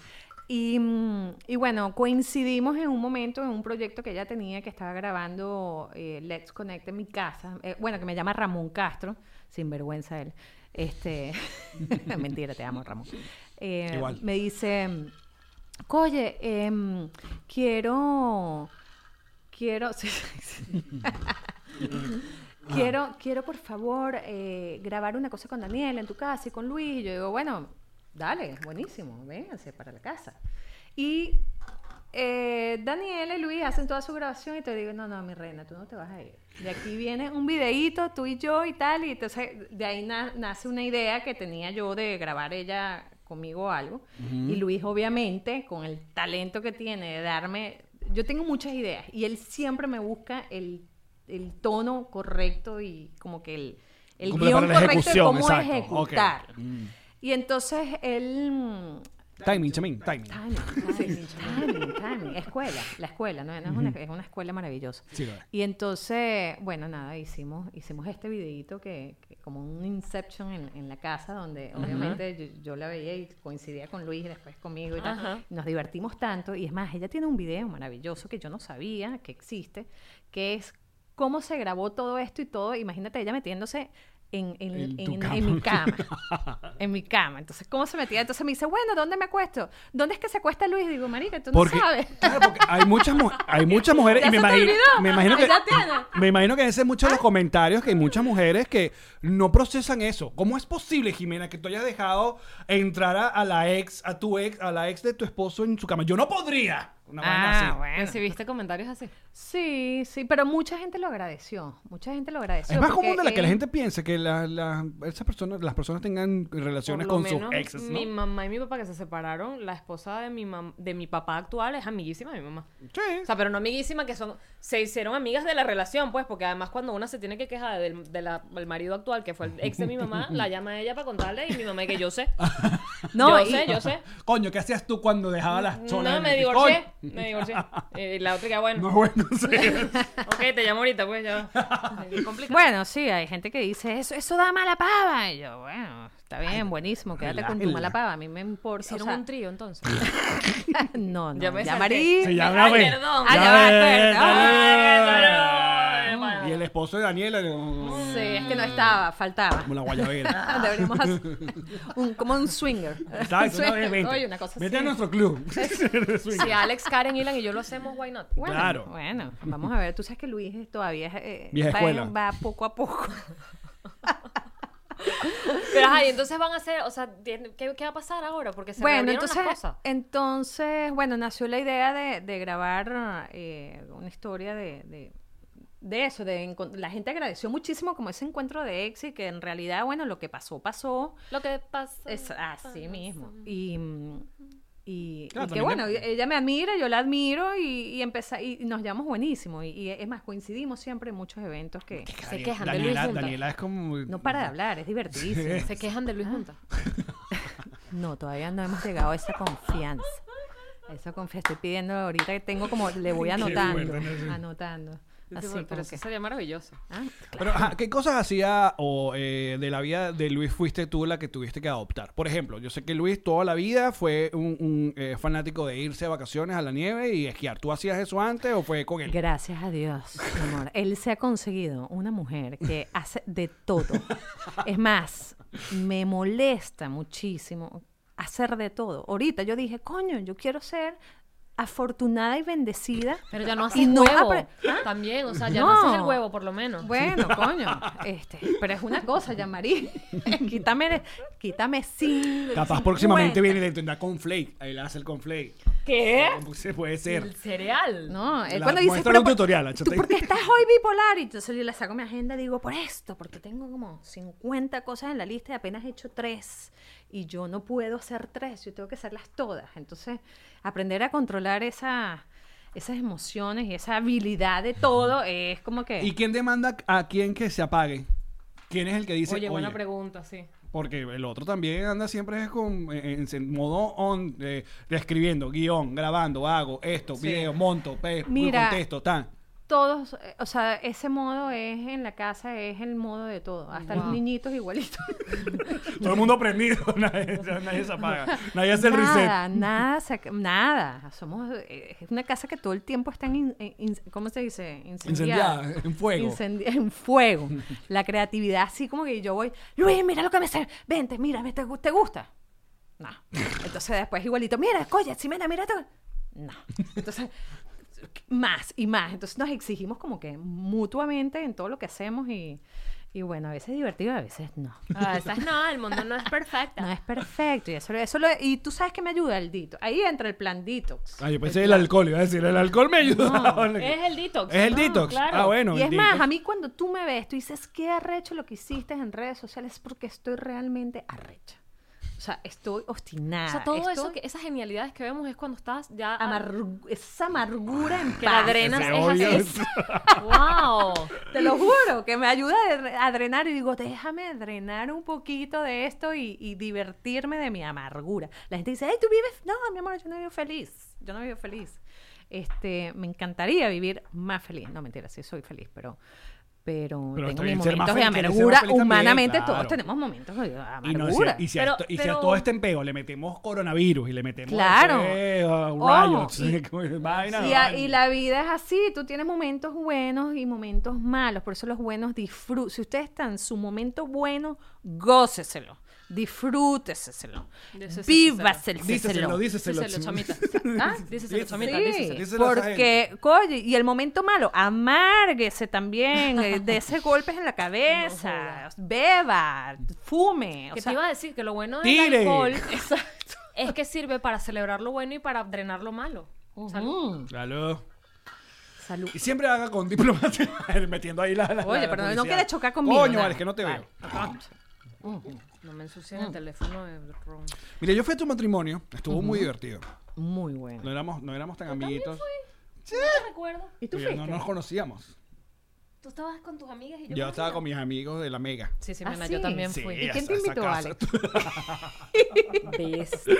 Y, mm, y bueno, coincidimos en un momento en un proyecto que ella tenía que estaba grabando eh, Let's Connect en mi casa. Eh, bueno, que me llama Ramón Castro, sin vergüenza él. Este, mentira, te amo, Ramón. Eh, Igual. Me dice, oye, em, quiero, quiero, quiero, quiero por favor eh, grabar una cosa con Daniel en tu casa y con Luis. Y yo digo, bueno, dale, buenísimo, vénganse para la casa. Y eh, Daniel y Luis hacen toda su grabación y te digo, no, no, mi reina, tú no te vas a ir. De aquí viene un videíto, tú y yo y tal, y entonces de ahí na- nace una idea que tenía yo de grabar ella conmigo algo. Y Luis, obviamente, con el talento que tiene de darme, yo tengo muchas ideas y él siempre me busca el, el tono correcto y como que el, el Como guion correcto de cómo exacto. ejecutar. Mm. Y entonces él... Timing, timing. Timing, timing, timing, timing. Escuela, la escuela, ¿no? No es, una, es una escuela maravillosa. Sí. Y entonces, bueno, nada, hicimos, hicimos este videito que como un Inception en, en la casa, donde obviamente yo, yo la veía y coincidía con Luis y después conmigo y tal. Nos divertimos tanto. Y es más, ella tiene un video maravilloso que yo no sabía que existe, que es cómo se grabó todo esto y todo. Imagínate ella metiéndose en, en- En mi cama. en mi cama. Entonces, ¿cómo se metía? Entonces me dice, bueno, ¿dónde me acuesto? ¿Dónde es que se acuesta Luis? Digo, marica, tú no sabes. claro, porque hay muchas, mu- hay muchas mujeres y me imagino, me imagino que me imagino que ese es mucho de los comentarios que hay muchas mujeres que no procesan eso. ¿Cómo es posible, Jimena, que tú hayas dejado entrar a, a la ex, a tu ex, a la ex de tu esposo en su cama? Yo no podría. Una Ah, así. bueno. ¿Recibiste comentarios así? Sí, sí, pero mucha gente lo agradeció. Mucha gente lo agradeció. Es más común de la que la gente piense que la- la- esas personas, las personas tengan relaciones con sus exes, ¿no? Mi mamá y mi papá que se separaron, la esposa de mi, mam- de mi papá actual es amiguísima de mi mamá. Sí. O sea, pero no amiguísima, que son. Se hicieron amigas de la relación, pues, porque además cuando una se tiene que quejar del, de la- del marido actual, que fue el ex de mi mamá, la llama a ella para contarle y mi mamá, y que yo sé. No, yo y- sé, yo sé. Coño, ¿qué hacías tú cuando dejabas las solas? No, me divorcié. Me divorcié. Y la otra que, bueno. No, bueno, sí. Ok, te llamo ahorita, pues ya. Es complicado. Bueno, sí, hay gente que dice, eso, eso da mala pava. Y yo, bueno, está bien, buenísimo, quédate con tu relájenla. mala pava. A mí me importa. o Hicieron sea, un trío entonces. no, no, Ya ya, me salté. Marí. Se llama, Ay, perdón. Ah, ya va, ves, espérate. dale. Ay, bueno. Y el esposo de Daniela, como Sí, es que no estaba, faltaba. la guayabera. Deberíamos hacer un, como un swinger. Exacto, Un una swinger. vez, vente. Oye, una cosa Vete así. a nuestro club. Si Alex, Karen, Ilan y yo lo hacemos, why not? Bueno, Claro. Bueno, vamos a ver. Tú sabes que Luis es- todavía es, eh, Vieja va, escuela. va poco a poco. Pero ajá, y entonces van a hacer, o sea, ¿qué, qué va a pasar ahora? Porque se bueno, entonces, las cosas. entonces, bueno, nació la idea de, de grabar eh, una historia de, de, de eso, de la gente agradeció muchísimo como ese encuentro de ex y que en realidad, bueno, lo que pasó, pasó. Lo que pasa. Es así mismo. Y, y, Claro, y que bueno, ella me admira, yo la admiro y, y, empeza- y nos llevamos buenísimo. Y, y es más, coincidimos siempre en muchos eventos que Se quejan de Luis Daniela. Daniela es como... no para de hablar, es divertidísimo. Se quejan de Luis Junta. No, todavía no hemos llegado a esa confianza. Esa confianza. Estoy pidiendo ahorita que tengo como, le voy anotando, anotando. Así pero como eso que- sería maravilloso. Ah, Pero, ajá, ¿qué cosas hacía o eh, de la vida de Luis fuiste tú la que tuviste que adoptar? Por ejemplo, yo sé que Luis toda la vida fue un, un, eh, fanático de irse de vacaciones a la nieve y esquiar. ¿Tú hacías eso antes o fue con él? Gracias a Dios, mi amor. Él se ha conseguido una mujer que hace de todo. Es más, me molesta muchísimo hacer de todo. Ahorita yo dije, coño, yo quiero ser afortunada y bendecida. Pero ya no Y haces no huevo. apre- ¿Ah? También, o sea, ya No. no. haces el huevo, por lo menos. Bueno, coño, este, pero es una cosa, ya Marí. quítame, quítame sin. Capaz próximamente 50. viene y le tendrá con flake. Ahí le hace el con flake. ¿Qué? Se puede ser. El cereal. No, él cuando dice, muéstrale un "Pero, tutorial, ¿tú échate". por qué estás hoy bipolar? Y entonces yo le saco mi agenda y digo, por esto, porque tengo como 50 cosas en la lista y apenas he hecho tres. Y yo no puedo hacer tres, yo tengo que hacerlas todas. Entonces, aprender a controlar esa, esas emociones y esa habilidad de todo es como que... ¿Y quién demanda a quién que se apague? ¿Quién es el que dice, Oye, buena "Oye"? pregunta, sí. Porque el otro también anda siempre es con, en, en modo on, eh, escribiendo, guion, grabando, hago esto, Sí. video, monto, pe, Mira. contesto, tan. Todos, eh, o sea, ese modo es en la casa, es el modo de todo. Hasta los niñitos igualitos. Todo el mundo prendido, nadie, nadie se apaga, nadie hace el reset. Nada, nada, se nada. Somos eh, es una casa que todo el tiempo está en, in- en- in- ¿cómo se dice? Incendiada, en fuego. Incendi- en fuego. La creatividad, así como que yo voy, Luis, mira lo que me sé, vente, mira, ¿te, te gusta? No. Entonces después igualito, mira, coño, Ximena, mira esto. No. Entonces, más y más. Entonces nos exigimos como que mutuamente en todo lo que hacemos y, y bueno, a veces es divertido, a veces no. A veces no, el mundo no es perfecto. No es perfecto. Y, eso, eso lo- y tú sabes que me ayuda el dito. Ahí entra el plan detox. Ah, yo pensé el alcohol, iba a decir, el alcohol me ayuda. Es el detox. Es el No, detox. claro. Ah, bueno. y el es más, detox. a mí cuando tú me ves, tú dices, qué arrecho lo que hiciste en redes sociales es porque estoy realmente arrecha. O sea, estoy obstinada. O sea, todo estoy eso, que, esas genialidades que vemos es cuando estás ya... amargu- esa amargura en que la paz. drenas Ese es así. ¡Wow! Te lo juro, que me ayuda a dre- a drenar y digo, déjame drenar un poquito de esto y, y divertirme de mi amargura. La gente dice, ay, tú vives, no, mi amor, yo no vivo feliz, yo no vivo feliz. Este, me encantaría vivir más feliz. No, mentira, sí soy feliz, pero, pero, Pero tengo mis momentos de amargura. también, Humanamente claro. todos tenemos momentos de Y, no, amargura. y, si, a Pero- esto- y si a pero- todo este empeo le metemos coronavirus y le metemos Claro. Ojo, riots, y- vaina, Y, a- la vida es así, tú tienes momentos buenos y momentos malos, por eso los buenos disfruten. Si usted está en su momento bueno, góceselo, disfrúteselo, vívaselo. Díceselo, díceselo. Díselo, chamita. ¿Ah? Díselo, chamita, Sí, díseselo. Esa porque, coño, y el momento malo, amárguese también, eh, dese golpes en la cabeza, beba, fume. o Que sea, te iba a decir que lo bueno del Tire. alcohol es que sirve para celebrar lo bueno y para drenar lo malo. ujú. Claro. Salud. Y siempre haga con diplomacia, metiendo ahí la, la- Oye, la pero no quieres chocar conmigo. Coño, vale, es que no te Vale. veo. No me ensucien el teléfono de Ron. Mira, yo fui a tu matrimonio, estuvo muy divertido. Muy bueno. No éramos, no éramos tan amiguitos. No te recuerdo. ¿Y tú fuiste? no nos conocíamos. Tú estabas con tus amigas y yo. Yo con estaba con mis amigos de la Mega. Sí, sí, ¿Ah, Mena, sí? yo también Sí, fui. ¿Y quién te invitó, casa. Bestia.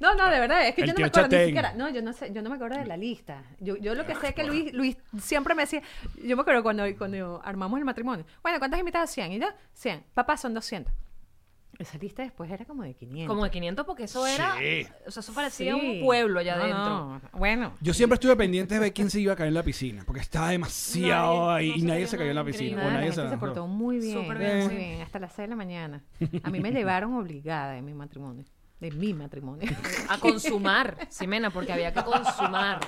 No, no, de verdad, es que El yo no me acuerdo ni siquiera. No, yo no sé, yo no me acuerdo de la lista. Yo, yo lo que sé es que Luis, Luis siempre me decía, yo me acuerdo cuando, cuando armamos el matrimonio. Bueno, ¿cuántas invitadas? 100. Y yo, 100. Papá, son 200. Esa lista después era como de 500. Como de 500 porque eso era... Sí. O sea, eso parecía Sí. un pueblo allá No, adentro. no, Bueno. Yo siempre estuve pendiente de ver quién se iba a caer en la piscina, porque estaba demasiado Nadie, ahí no y nadie se cayó en la piscina. increíble. o Nada, la nadie gente se lanzó. portó muy bien, Súper bien, muy sí. bien, hasta las 6 de la mañana. A mí me llevaron obligada en mi matrimonio, de mi matrimonio. A consumar, Ximena, porque había que consumar.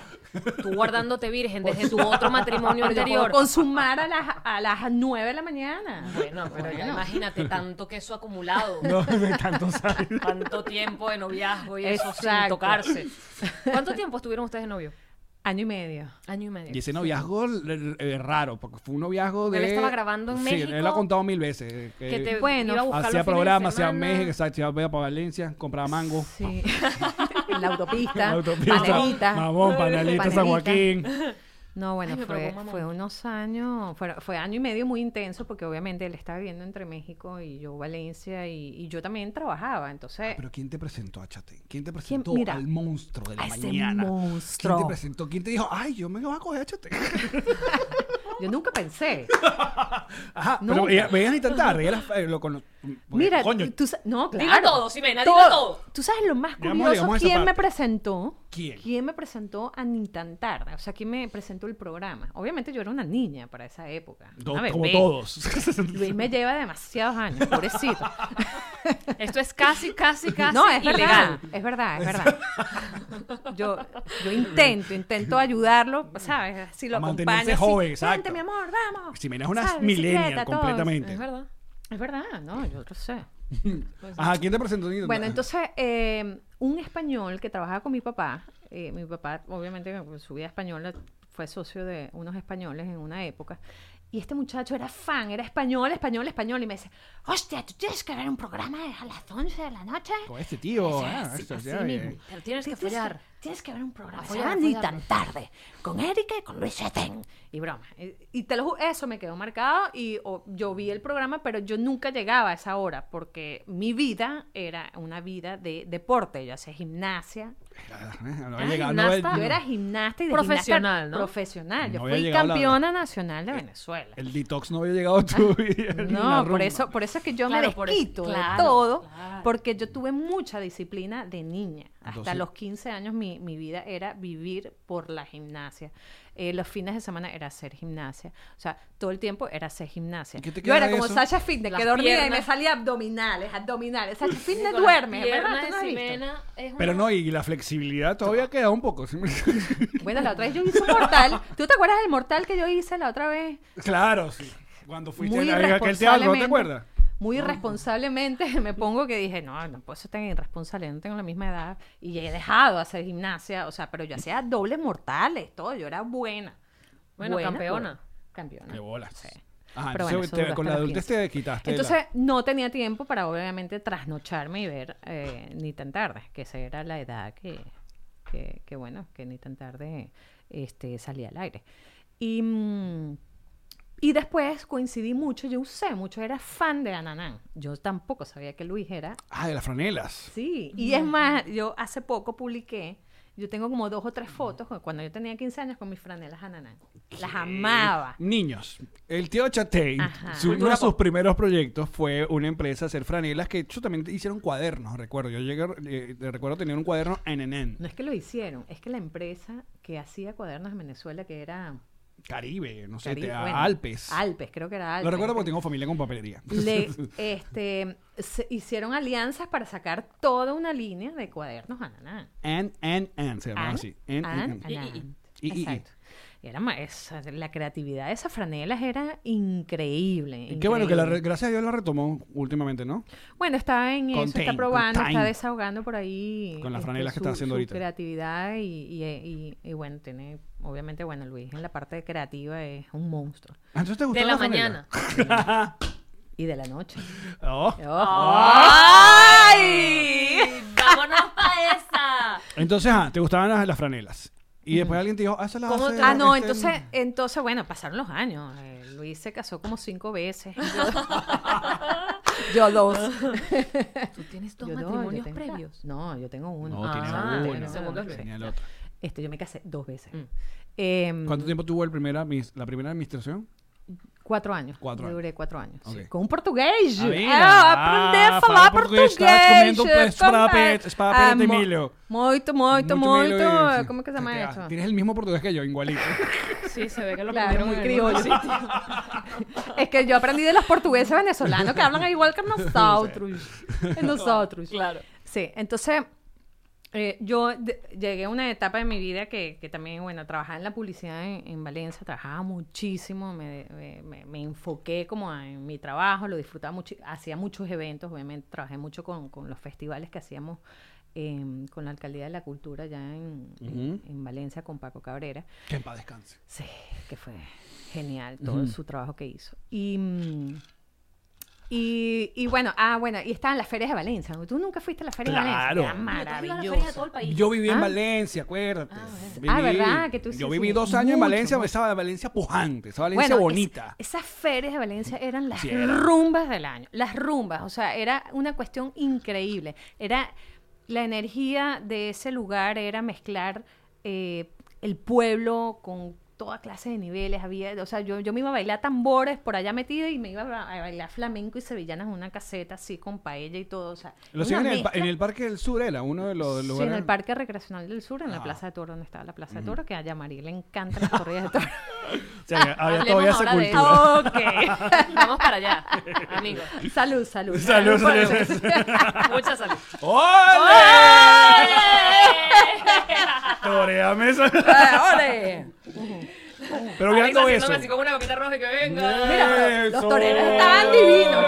Tú guardándote virgen desde tu otro matrimonio Pero yo puedo anterior. consumar a las, a las 9 de la mañana. Bueno, pero ya imagínate tanto queso acumulado. No, de tantos años. Tanto tiempo de noviazgo y eso sin Exacto. tocarse. ¿Cuánto tiempo estuvieron ustedes de novio? Año y medio. Año y medio. Y ese noviazgo eh, raro, porque fue un noviazgo de... Él estaba grabando en sí, México. él lo ha contado mil veces. eh, que Que te Bueno, iba a buscar Hacía los fines de programas, hacía semana. México, exacto, se iba para Valencia, compraba mango. Sí. en la autopista. La autopista, Panelita. Mamón, panelita, San Joaquín. No, bueno, Ay, fue, fue unos años, fue, fue año y medio muy intenso porque obviamente él estaba viviendo entre México y yo Valencia y, y yo también trabajaba, entonces Pero ¿quién te presentó a Chate? ¿Quién te presentó Mira, al monstruo de la a ese mañana? monstruo. ¿Quién te presentó? ¿Quién te dijo, ay, yo me voy a coger a Chate? yo nunca pensé. Ajá, pero Nunca. veía- veías tarde, era, eh, lo porque, Mira, coño, tú sa- no, claro. todo, Ximena, dilo todo. Tú sabes lo más curioso, ¿quién me presentó? ¿Quién? me presentó a Ni tan tarde? O sea, ¿quién me presentó el programa? Obviamente yo era una niña para esa época. una como todos. Luis me lleva demasiados años, pobrecito. Esto es casi, casi, casi No, es ilegal. verdad, es verdad, es verdad. Yo, yo intento, intento ayudarlo, ¿sabes? Si lo A acompaño. joven, así, exacto. "Vente, mi amor, vamos. Ximena es una ¿Sabes? millennial Bicicleta, todo". completamente. Es verdad. Es verdad, no, yo lo sé. Ajá, ¿quién te presentó? Bueno, entonces, eh, un español que trabajaba con mi papá, eh, mi papá, obviamente, pues, su vida española, fue socio de unos españoles en una época. Y este muchacho era fan, era español, español, español. Y me dice, hostia, tú tienes que ver un programa a las 11 de la noche. Con este tío. Sí, ah, sí, ya, mismo. eh. Pero tienes que follar. Tienes que ver un programa. A Se follar, llama a Ni follar. tan tarde. Con Erika y con Luis Eten. Y broma. Y, y te lo eso me quedó marcado. Y o, yo vi el programa, pero yo nunca llegaba a esa hora. Porque mi vida era una vida de deporte. Yo hacía gimnasia. Era, no Ah, había llegado, gimnasta. no, Yo era gimnasta y de Profesional, gimnasta ¿no? Profesional. Yo No había fui llegado la- campeona nacional de Venezuela. El detox no había llegado a tu vida. ni la No, por eso, por eso es que yo Claro, me por eso- desquito de claro, todo, claro. porque yo tuve mucha disciplina de niña. Hasta los 15 años mi, mi vida era vivir por la gimnasia. Eh, los fines de semana era hacer gimnasia. O sea, todo el tiempo era hacer gimnasia. ¿Y qué te Yo era como eso? Sasha Fitness, que dormía y me salía abdominales, abdominales. Sasha Fitness duerme, ¿verdad? Pero no, y la flexibilidad todavía queda un poco. Bueno, la otra vez yo hice un mortal. ¿Tú te acuerdas del mortal que yo hice la otra vez? claro, sí. Cuando fuiste muy a aquel teatro, ¿no te acuerdas? Muy irresponsablemente me pongo que dije, no, no puedo ser tan irresponsable, no tengo la misma edad. Y he dejado de hacer gimnasia, o sea, pero yo hacía dobles mortales, todo, yo era buena. Bueno, campeona. buena. Campeona. De bolas. Sí. Ajá, Pero entonces bueno, eso te- dura con la adultez 15. te quitaste. la- Entonces no tenía tiempo para obviamente trasnocharme y ver eh, ni tan tarde, que esa era la edad que, que, que, bueno, que ni tan tarde este, salía al aire. Y, mm, Y después coincidí mucho, yo usé mucho, era fan de Ananán. Yo tampoco sabía que Luis era. Ah, de las franelas. Sí, y es más, yo hace poco publiqué, yo tengo como dos o tres fotos cu- cuando yo tenía 15 años con mis franelas Ananán. Las amaba. Niños, el tío Chatey, Ajá. su- uno Cultura de sus primeros proyectos fue una empresa a hacer franelas que ellos también hicieron cuadernos, recuerdo. Yo llegué, eh, recuerdo tener un cuaderno NNN, No es que lo hicieron, es que la empresa que hacía cuadernos en Venezuela, que era... Caribe, no sé, Caribe, te- bueno, Alpes. Alpes, creo que era Alpes. Lo recuerdo porque tengo familia con papelería. le este, se hicieron alianzas para sacar toda una línea de cuadernos Ananá. N, N, N, se llamaba An- así. An- N, N. Y- y- anan. y- y- y. Exacto. Era esa- la creatividad de esas franelas era increíble. Y Qué bueno que la, gracias a Dios la retomó últimamente, ¿no? Bueno, está en eso, está probando, contain. está desahogando por ahí. Con las este, franelas que está haciendo su ahorita. creatividad y, y, y- y bueno, tiene, obviamente, bueno, Luis en la parte creativa es un monstruo. Ah, Entonces te gustó De la mañana. Y de la noche. Oh. ¡Ay! ¡Vámonos para esa! Entonces, ah, te gustaban las, las franelas. Y después alguien te dijo, ah, se las ¿Cómo hace, te- Ah, no, este, entonces, entonces, bueno, pasaron los años. Eh, Luis se casó como cinco veces. Yo, yo dos. ¿Tú tienes dos Yo matrimonios tengo- previos? No, yo tengo uno. No, Ah, uno. tiene segundo. Tenía el otro. Este, yo me casé dos veces. Mm. Em, ¿Cuánto tiempo tuvo el primera, mis- la primera administración? Cuatro años. Cuatro Yo años. duré cuatro años. sí. Ok. Com português. Ah. Ah, aprender Ah, a falar fala português. português, estás comendo como é? esparapete de milho. Muito, muito, muito. Milo y- ¿Cómo que se llama Ah, esto? Tienes el mismo portugués que yo, igualito. Sí, se ve que lo Claro, muy criollo. Es que yo aprendí de los portugueses venezolanos que hablan igual que nosotros. Que nosotros. Claro. Sí, entonces eh, yo de- llegué a una etapa de mi vida que, que también, bueno, trabajaba en la publicidad en, en Valencia, trabajaba muchísimo, me, me- me- enfoqué como a- en mi trabajo, lo disfrutaba mucho, hacía muchos eventos, obviamente trabajé mucho con, con los festivales que hacíamos em, con la Alcaldía de la Cultura ya en, en Valencia con Paco Cabrera. Que en paz descanse. Sí, que fue genial todo su trabajo que hizo. Y, mm, y, y bueno, ah, bueno, y estaban las ferias de Valencia. ¿no? Tú nunca fuiste a las ferias Claro. de Valencia. Era maravilloso. Yo viví en Ah. Valencia, acuérdate. Ah, ¿verdad? Que tú sí, Yo sí, viví dos años en mucho, Valencia, mucho. esa Valencia pujante, esa Valencia Bueno, es- bonita. esas ferias de Valencia eran las Sí, era. rumbas del año. Las rumbas, o sea, era una cuestión increíble. Era la energía de ese lugar, era mezclar eh, el pueblo con toda clase de niveles. Había, o sea, yo, yo me iba a bailar tambores por allá metida y me iba a, bailar flamenco y sevillanas en una caseta así con paella y todo. O sea, Lo hacían en en el Parque del Sur, era uno de los Sí, lugares. en el Parque Recreacional del Sur, en Ah. la Plaza de Toro, donde estaba la Plaza de Toro, que a Yamari le encantan las corridas de toro. O sea, había todavía esa cultura. ok. Vamos para allá, amigo. Salud, salud. Salud, salud. eso. Mucha salud. ¡Ole! Toréame esa. Ah, ¡Ole! Pero mirando eso. así con una roja y que venga. Mira, los toreros estaban divinos.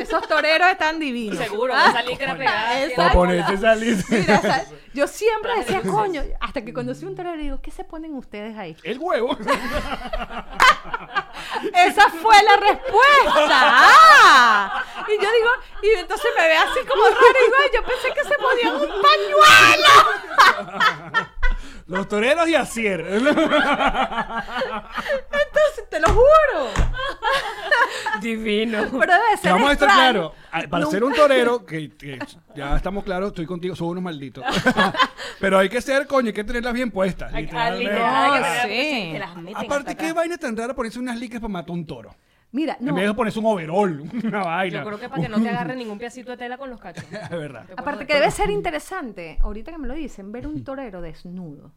Esos toreros están divinos. Seguro, Ah, pegada. Exacto. Para ponerte salir. Mira, yo siempre decía, coño, hasta que conocí un torero y digo, ¿qué se ponen ustedes ahí? El huevo. Esa fue la respuesta. ¡Ah! Y yo digo, y entonces me ve así como raro y digo, "Ay, yo pensé que se ponían un pañuelo. Los toreros y Asier. Entonces, te lo juro. Divino. Pero debe ser Vamos a estar claros. a- Para Nunca- ser un torero, que, que ya estamos claros, estoy contigo, son unos malditos. Pero hay que ser, coño, hay que tenerlas bien puestas. Ay, literalmente. literal, que No, te- sí. te las meten Aparte, ¿qué vaina tan rara ponerse unas licras para matar un toro? Mira, En no. vez de ponerse un overall, una vaina. Yo creo que para que no te agarre ningún pedacito de tela con los cachos. Es verdad. Aparte que debe ser interesante, ahorita que me lo dicen, ver un torero desnudo.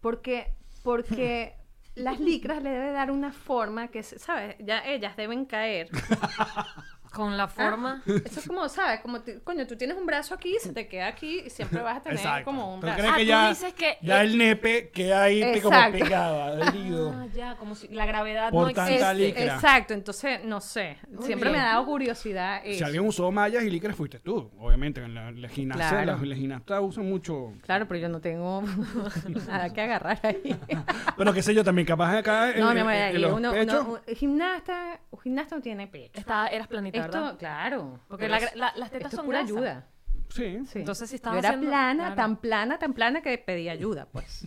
Porque, porque las licras le debe dar una forma que, se- ¿sabes? Ya ellas deben caer. Con la forma. Eso es como, ¿sabes? Como, te- coño, tú tienes un brazo aquí, se te queda aquí y siempre vas a tener Exacto. como un ¿Tú brazo. crees Ah, que tú ya, dices que- ya el nepe queda ahí te como Exacto. pegado, adherido? Ah, ya, como si la gravedad Por no existe. Exacto, entonces, no sé. Muy siempre me bien. ha dado curiosidad Si eso. alguien usó mallas y licras fuiste tú, obviamente. En la, la gimnasia, Claro. las, las gimnastas usan mucho. Claro, pero yo no tengo nada que agarrar ahí. Pero qué sé yo, también capaz acá en, no, en- mi amor, en ahí los uno, un gimnasta, un gimnasta no tiene pecho. Está, eras planita, ¿verdad? claro. Porque por la la- las tetas Esto es son pura grasa. ayuda. Sí. Sí. Entonces, si Yo estabas era haciendo- plana, claro. tan plana, tan plana que pedí ayuda, pues.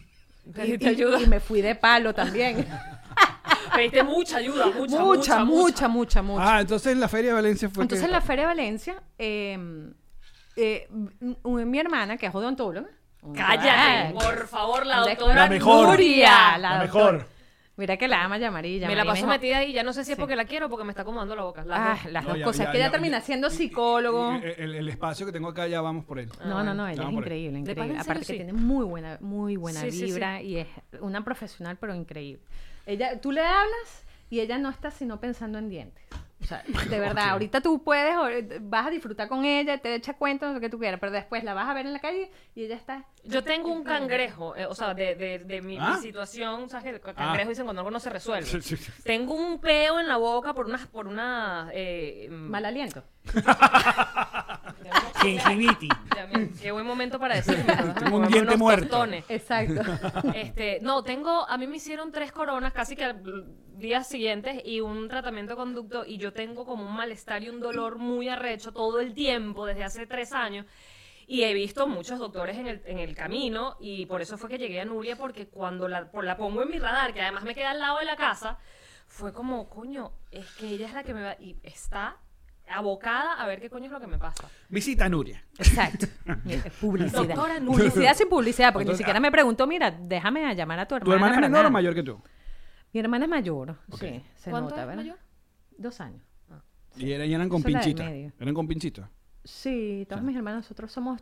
Pediste y, ayuda. y me fui de palo también. Pediste mucha ayuda, mucha, Mucha, mucha, mucha, mucha. Ah, entonces en la Feria de Valencia fue Entonces que- en la Feria de Valencia, eh, eh, m- mi hermana, que es odontóloga. Cállate, Ay, por favor, la doctora. La mejor. Nuria, La la, mejor. Mira que la ama Yamari. Me la Yamari paso metida ahí, ya no sé si es Sí. porque la quiero o porque me está acomodando la boca. Las Ah, dos. las No, dos ya- cosas. ya- que ella termina ya- siendo psicólogo. El, el- el espacio que tengo acá ya vamos por él. No, no, no, bueno. ella es increíble, ¿De pana increíble. Aparte que tiene muy buena, muy buena Sí, sí, sí. vibra y es una profesional pero increíble. Ella, tú le hablas y ella no está sino pensando en dientes. O sea, de verdad, ahorita tú puedes, o- vas a disfrutar con ella, te echa cuentos, lo que tú quieras, pero después la vas a ver en la calle y ella está... Yo tengo un cangrejo, eh, o sea, de, de, de mi, mi ¿Ah? situación, ¿sabes? que el cangrejo Ah. dicen cuando algo no se resuelve. Sí, sí, sí. Tengo un peo en la boca por una, por una, eh, mm, Mal aliento. Gingivitis. qué buen momento para decirlo. déjame Tengo un diente muerto. tostones. Exacto. Este, no, tengo, a mí me hicieron tres coronas casi que al días siguientes y un tratamiento de conducto y yo tengo como un malestar y un dolor muy arrecho todo el tiempo desde hace tres años. Y he visto muchos doctores en el, en el camino y por eso fue que llegué a Nuria porque cuando la, por- la pongo en mi radar, que además me queda al lado de la casa, fue como, coño, es que ella es la que me va... Y está abocada a ver qué coño es lo que me pasa. Visita a Nuria. Exacto. Publicidad. Doctora Nuria. Publicidad sin publicidad, porque ni siquiera me preguntó, mira, déjame a llamar a tu hermana. ¿Tu hermana es menor o mayor que tú? Mi hermana es mayor, sí, se ¿Cuánto nota, es ¿verdad? mayor? Dos años. Y eran, y eran con Esa es la del pinchita. medio. Eran con pinchita. Sí, todos mis hermanos, nosotros somos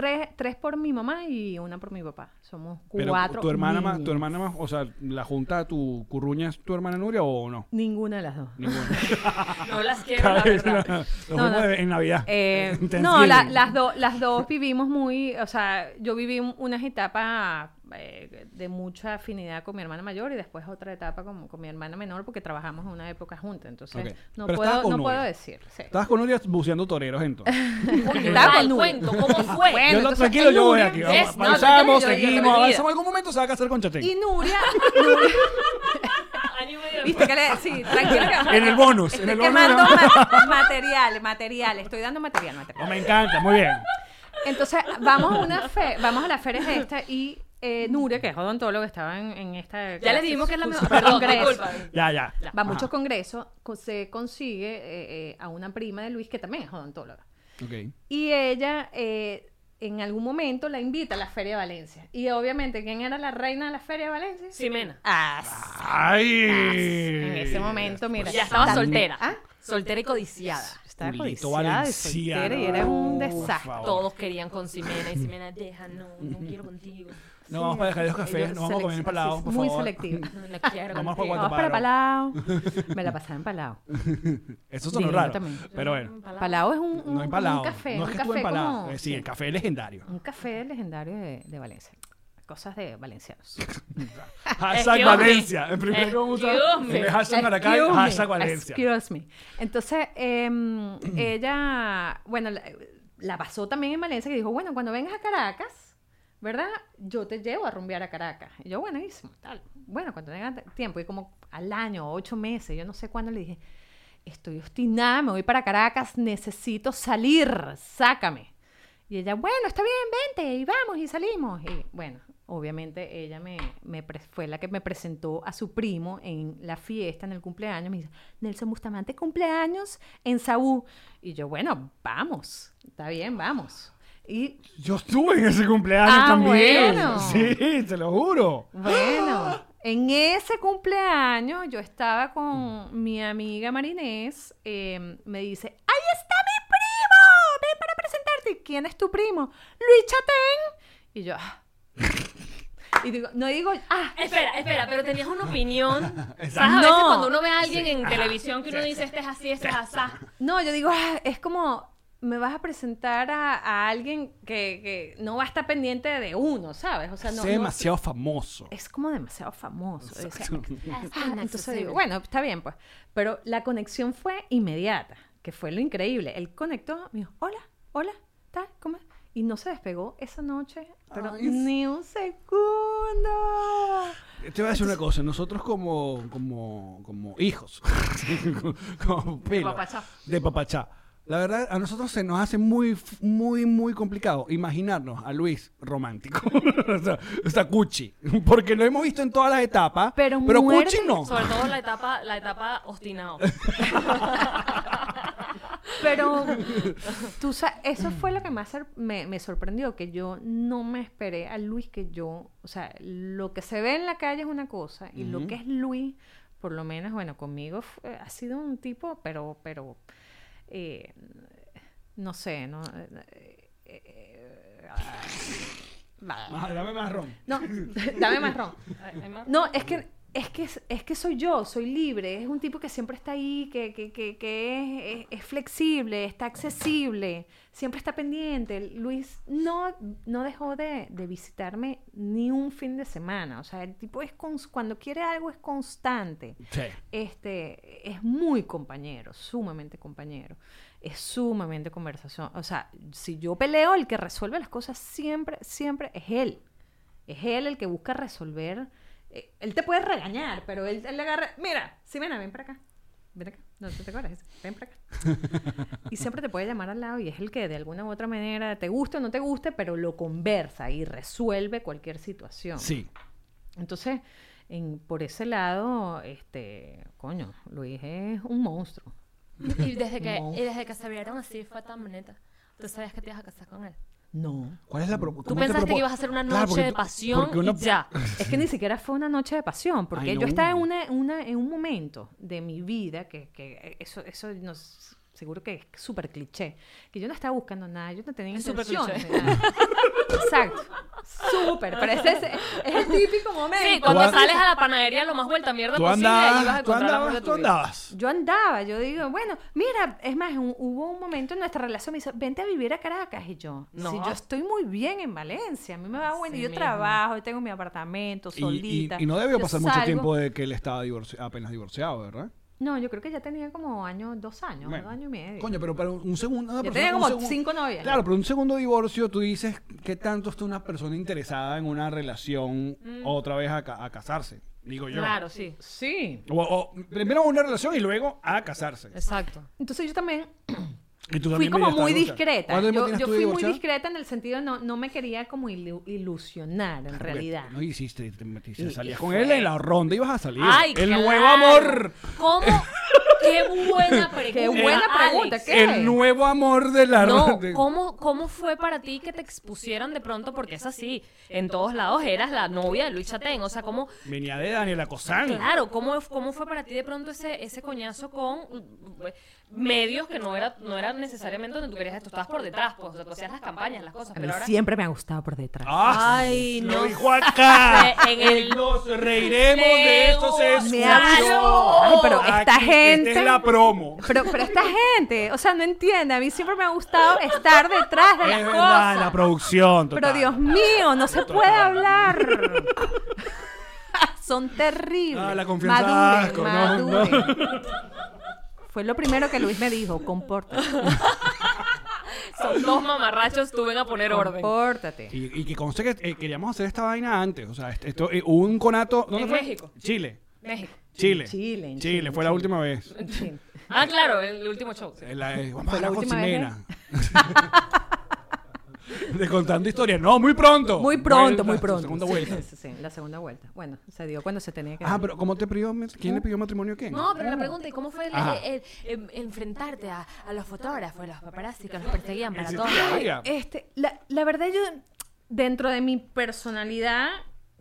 tres, tres por mi mamá y una por mi papá. Somos Pero cuatro. tu hermana más, tu hermana más, o sea, la junta tu curruña es tu hermana Nuria o no? Ninguna de las dos. Ninguna. No las quiero, la verdad. Nos No, no. en Navidad. Eh, no, la- las, dos las dos vivimos muy, o sea, yo viví un- unas etapas eh, de mucha afinidad con mi hermana mayor y después otra etapa con, con mi hermana menor porque trabajamos en una época juntas, entonces no, Pero puedo, no Nuria. puedo decir. sí. Estabas con Nuria buceando toreros entonces. Estaba con Nuria. cuento, ¿cómo fue? Bueno, yo entonces, tranquilo, yo voy aquí. es- no, yo- yo- seguimos, avanzamos. En algún momento se va a casar con Chatén. Y Nuria, Nuria- Año y medio viste que le, sí, tranquilo que En el bonus. En el bonus. quemando ma- material, material, estoy dando material, material. No, me encanta, muy bien. Entonces, vamos a una fe, vamos a la feria esta y eh, Nuria, que es odontóloga, estaba en, en esta. Ya le dijimos que es la mejor. Perdón, congreso. disculpa. Ya, ya. Va a muchos congresos, co- se consigue eh, eh, a una prima de Luis que también es odontóloga. Ok. Y ella eh, en algún momento la invita a la Feria de Valencia. Y obviamente, ¿quién era la reina de la Feria de Valencia? Ximena. Ah, Ay. en ese momento, mira. Ya estaba soltera. ¿Ah? Soltera y codiciada. Estaba codiciada y soltera y era un desastre. Todos querían con Ximena y Ximena, deja, no, no quiero contigo. No vamos para dejar los cafés, no vamos a comer empalados, por Muy favor. selectiva. No quiero Vamos contigo. Guataparo. Vamos para Palao. Me la pasaba en Palao. Eso sonó Divino raro. también. Pero bueno. Palao es un, un, No empalado. un café. no un es que café estuve empalado. como- Eh, sí, el café legendario. Un café legendario de, de Valencia. Cosas de valencianos. Hashtag Excuse me. Valencia. En primer lugar, usa Excuse me. el hashtag Maracay, Excuse me, hashtag Valencia. Excuse me. Entonces, em, ella, bueno, la, la pasó también en Valencia y dijo, bueno, cuando vengas a Caracas, ¿verdad? Yo te llevo a rumbear a Caracas. Y yo, buenísimo, tal. Bueno, cuando tenga tiempo, y como al año, ocho meses, yo no sé cuándo le dije, estoy obstinada, me voy para Caracas, necesito salir, sácame. Y ella, bueno, está bien, vente, y vamos, y salimos. Y bueno, obviamente ella me, me fue la que me presentó a su primo en la fiesta, en el cumpleaños. Me dice, Nelson Bustamante, cumpleaños en Saúl. Y yo, bueno, vamos, está bien, vamos. Y Yo estuve en ese cumpleaños Ah, también. bueno. Sí, te lo juro. Bueno, en ese cumpleaños yo estaba con mi amiga Marinés. eh, me dice, ¡ahí está mi primo! ¡Ven para presentarte! ¿Quién es tu primo? Luis Chatén. Y yo, "Ah". Y digo, no digo, ah, Espera, espera, pero tenías una opinión. ¿Sabes? A veces No. cuando uno ve a alguien en televisión que uno dice, este es así, este es asá. no, yo digo, ah, es como, me vas a presentar a, a alguien que, que no va a estar pendiente de uno, ¿sabes? O sea, no. es no- demasiado famoso. es como demasiado famoso. O sea, Exacto. Ah, entonces digo, bueno, está bien, pues. Pero la conexión fue inmediata, que fue lo increíble. Él conectó, me dijo, hola, hola, tal, ¿cómo es? Y no se despegó esa noche, pero Ay, ni un segundo. Te voy a decir una cosa, nosotros como, como, como hijos, como pelo, papachá. de papachá, La verdad, a nosotros se nos hace muy, muy, muy complicado imaginarnos a Luis romántico. o, sea, o sea, Cuchi. Porque lo hemos visto en todas las etapas. Pero Cuchi no. Sobre todo la etapa, la etapa obstinado. Pero tú sa- eso fue lo que más me, me sorprendió, que yo no me esperé a Luis que yo, o sea, lo que se ve en la calle es una cosa y lo que es Luis, por lo menos, bueno, conmigo fue- ha sido un tipo, pero, pero, eh, no sé, no. eh, eh, ah, Ah, dame más ron. no, dame más ron. No, es que, es que es que soy yo, soy libre, es un tipo que siempre está ahí, que, que, que, que es, es- es flexible, está accesible, siempre está pendiente. Luis no, no dejó de, de visitarme ni un fin de semana. O sea, el tipo es cuando quiere algo es constante. Sí. Este, es muy compañero, sumamente compañero. Es sumamente conversación. O sea, si yo peleo, el que resuelve las cosas siempre, siempre es él. Es él el que busca resolver. Eh, él te puede regañar, pero él, él le agarra. Mira, Simena, ven para acá. Ven acá. No ¿tú te acuerdas. Ven para acá. y siempre te puede llamar al lado y es el que de alguna u otra manera te guste o no te guste, pero lo conversa y resuelve cualquier situación. Sí. Entonces, en, por ese lado, este, coño, Luis es un monstruo. Y desde que, y desde que se vieron así fue tan bonita. Tú sabías que te ibas a casar con él. No. ¿Cuál es la propuesta? Tú pensaste que ibas a hacer una noche de pasión y ya. Es que ni siquiera fue una noche de pasión, porque Ay, yo estaba en, una, una- en un momento de mi vida que, que eso, eso no s- seguro que es súper cliché, que yo no estaba buscando nada, yo no tenía Es súper intenciones cliché. de nada. Exacto, súper, pero ese es, es el típico momento. Sí, cuando Tú- sales a la panadería lo más vuelta mierda Tú posible y ahí vas a andabas, tú andabas, tú. Yo andaba, yo digo, bueno, mira, es más, un- hubo un momento en nuestra relación, me dice, vente a vivir a Caracas. Y yo, No. si yo estoy muy bien en Valencia, a mí me va bueno, Así yo mismo. trabajo, yo tengo mi apartamento, Y, y- solita. y no debió pasar mucho tiempo de que él estaba divorci- apenas divorciado, ¿verdad? No, yo creo que ya tenía como año, dos años, Bueno, dos años y medio. Coño, pero para un segundo. una Yo persona- tenía un como segun- cinco novias. Claro, pero un segundo divorcio, tú dices que tanto está una persona interesada en una relación otra vez a, ca- a casarse. Digo yo. Claro, sí. Sí. O, o primero una relación y luego a casarse. Exacto. Entonces yo también Y tú fui como muy discreta. ¿Cuánto tiempo Yo, fui muy discreta en el sentido, no, no me quería como ilu- ilusionar en realidad. No hiciste, te metiste, Y- salías y con fue- él en la ronda ibas a salir. Ay, el claro. nuevo amor. ¿Cómo? Qué buena pregunta. Qué buena Alex. pregunta, ¿qué? El nuevo amor de la No, ronda. ¿cómo, ¿cómo fue para ti que te expusieran de pronto? Porque es así, en todos lados eras la novia de Luis Chatén, o sea, ¿cómo, Venía de Daniela Cosán. claro, cómo, cómo fue para ti de pronto ese, ese coñazo con eh, medios que no era, no eran necesariamente donde tú querías esto, estabas por detrás, pues, o sea, tú hacías las campañas, las cosas, A mí pero ahora... siempre me ha gustado por detrás. Ah, Ay, lo no dijo acá. en el- Nos reiremos de Leo, Me Ay, pero esta Aquí, gente... Es la promo. Pero, pero esta gente, o sea, no entiende. A mí siempre me ha gustado estar detrás de Es las verdad, cosas. la producción. Pero. Dios mío, no se puede hablar. Son terribles. Ah, la confianza Maduren, asco, no. Fue lo primero que Luis me dijo, compórtate. son dos mamarrachos, tú ven a poner orden. Compórtate. Y, y que conste que eh, queríamos hacer esta vaina antes. O sea, esto, eh, hubo un conato. ¿Dónde En fue? México. Chile. México. Chile. Chile, en Chile, Chile, fue la última vez. Ah, claro, el último show. Eh, la- eh, vamos Fue a la hablar con última vez, Ximena. De contando historias. No, muy pronto. Muy pronto, Vuelta, muy pronto. Segunda Sí, vuelta. sí, sí, sí, la segunda vuelta. Bueno, se dio cuando se tenía que Ah, dar. pero ¿cómo te pidió? ¿Quién le pidió matrimonio a quién? No, pero la pregunta, ¿y cómo fue el- Ajá. el- el- enfrentarte a, a los fotógrafos, a los paparazzi que los perseguían para oiga. Este, la, la verdad yo, dentro de mi personalidad,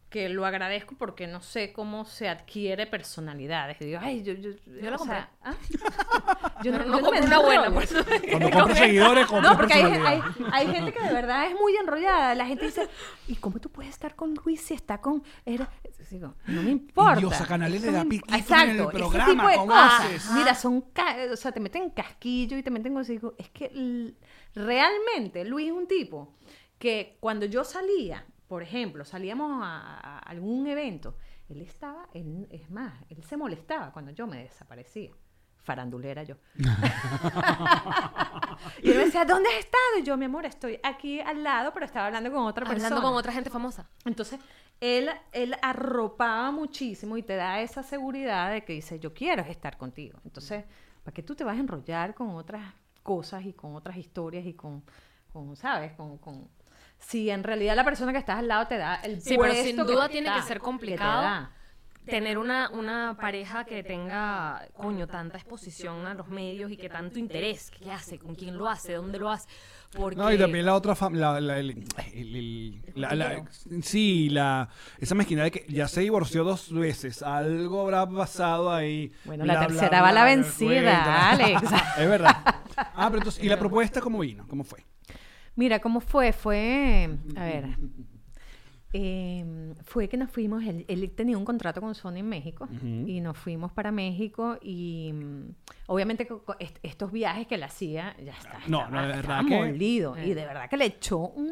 que lo agradezco porque no sé cómo se adquiere personalidades. Digo, ay, yo, yo, Yo la compré. sea, ¿ah? Yo no me compré una buena, por eso. Cuando compras seguidores, compras No, porque hay, hay, hay gente que de verdad es muy enrollada. La gente dice, ¿y cómo tú puedes estar con Luis si está con... Era... Digo, no me importa. Diosa Canales le No da piquito en el Exacto, ese programa, tipo de ¿cómo cosas. haces? Mira, son... ca- O sea, te meten casquillo y te meten Digo, es que realmente Luis es un tipo que cuando yo salía, por ejemplo, salíamos a, a algún evento, él estaba, él- es más, él se molestaba cuando yo me desaparecía. Farandulera yo. y él me decía, ¿dónde has estado? Y yo, mi amor, estoy aquí al lado, pero estaba hablando con otra persona. Hablando con otra gente famosa. Entonces, él, él arropaba muchísimo y te da esa seguridad de que dice, yo quiero estar contigo. Entonces, ¿para qué tú te vas a enrollar con otras cosas y con otras historias y con, con ¿sabes? Con, con... Si en realidad la persona que estás al lado te da el Sí, pero sin duda tiene que ser complicado tener una, una pareja que tenga, coño, tanta exposición a los medios y que tanto interés. ¿Qué hace? ¿Con quién lo hace? ¿Dónde lo hace? Porque... No, y también la otra fam- la, la- el- el- el- la- la- sí, la esa mezquindad de que ya se divorció dos veces, algo habrá pasado ahí. Bueno, la tercera va la vencida. Alex. es verdad. Ah, pero entonces, ¿y la propuesta cómo vino? ¿Cómo fue? Mira, ¿cómo fue? Fue, a ver, eh, fue que nos fuimos, él, él tenía un contrato con Sony en México y nos fuimos para México y mm, obviamente est- estos viajes que él hacía, ya está, No, estaba- no, de verdad estaba que- molido y de verdad que le echó un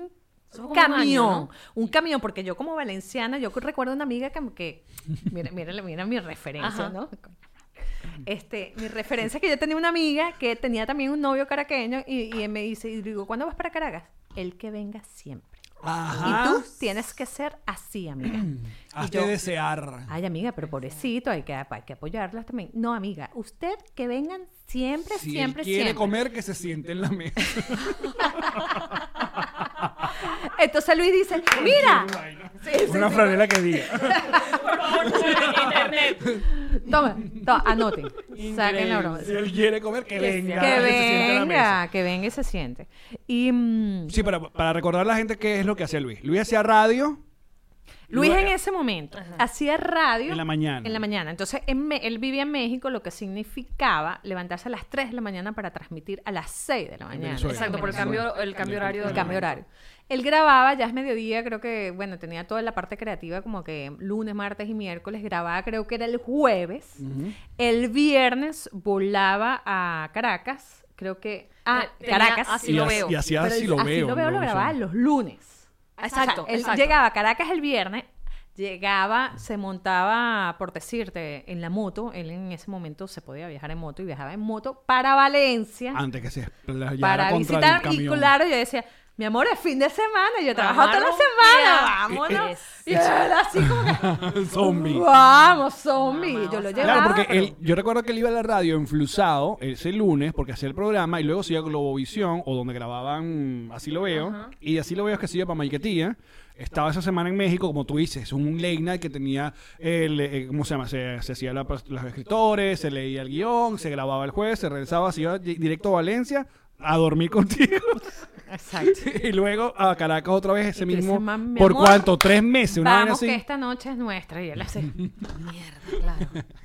año, camión, ¿no? un camión, porque yo como valenciana, yo recuerdo una amiga que, que mira, mira, mira mi referencia, Ajá. ¿no? Este, mi referencia es que yo tenía una amiga que tenía también un novio caraqueño y, y él me dice, y digo, ¿cuándo vas para Caracas? El que venga siempre. Ajá. Y tú tienes que ser así, amiga. y Hazte yo, desear. ay, amiga, pero pobrecito, hay que, hay que apoyarlas también. No, amiga, usted que vengan siempre, Si siempre, él quiere siempre. comer, que se siente en la mesa. Entonces Luis dice, mira, Sí, sí, Una sí. franela que diga. toma, toma, anoten, saquen la broma. Si él quiere comer, que venga. Que se siente en la mesa. venga, que venga y se siente. Y mm, Sí, para, para recordar a la gente qué es lo que hacía Luis. Luis hacía radio. Luis en ese momento hacía radio En la mañana. En la mañana. Entonces, en Me- él vivía en México, lo que significaba levantarse a las 3 de la mañana para transmitir a las 6 de la mañana. Venezuela. Exacto, por el cambio, el cambio horario. El del cambio horario. Él grababa, ya es mediodía, creo que, bueno, tenía toda la parte creativa como que lunes, martes y miércoles, grababa creo que era el jueves. El viernes volaba a Caracas, creo que... Ah, tenía Caracas. así y, lo veo. y así el- lo así veo. lo veo, lo grababa los lunes. Exacto, O sea, él exacto. llegaba a Caracas el viernes, llegaba, se montaba, por decirte, en la moto. Él en ese momento se podía viajar en moto y viajaba en moto para Valencia Antes que se explayara para contra visitar. el Y claro, yo decía, mi amor, es fin de semana, yo trabajo toda la semana, vámonos. Es- Y él así como que, Zombie. vamos, zombie. Vamos yo lo llevaba. Claro, porque pero- él, yo recuerdo que él iba a la radio enflusado ese lunes porque hacía el programa y luego se iba a Globovisión o donde grababan Así lo veo. Ajá. Y Así lo veo es que se iba para Maiquetía. Estaba esa semana en México, como tú dices, un late night que tenía, el, eh, ¿cómo se llama? Se, se hacía la- los escritores, se leía el guion, se grababa el jueves, se regresaba, se iba di- directo a Valencia a dormir contigo. Exacto. y luego a Caracas otra vez ese mismo. dices, "Mam, mi ¿Por amor, cuánto? ¿Tres meses? Una vaina Vamos, así. que esta noche es nuestra. Y él así. Mierda, claro.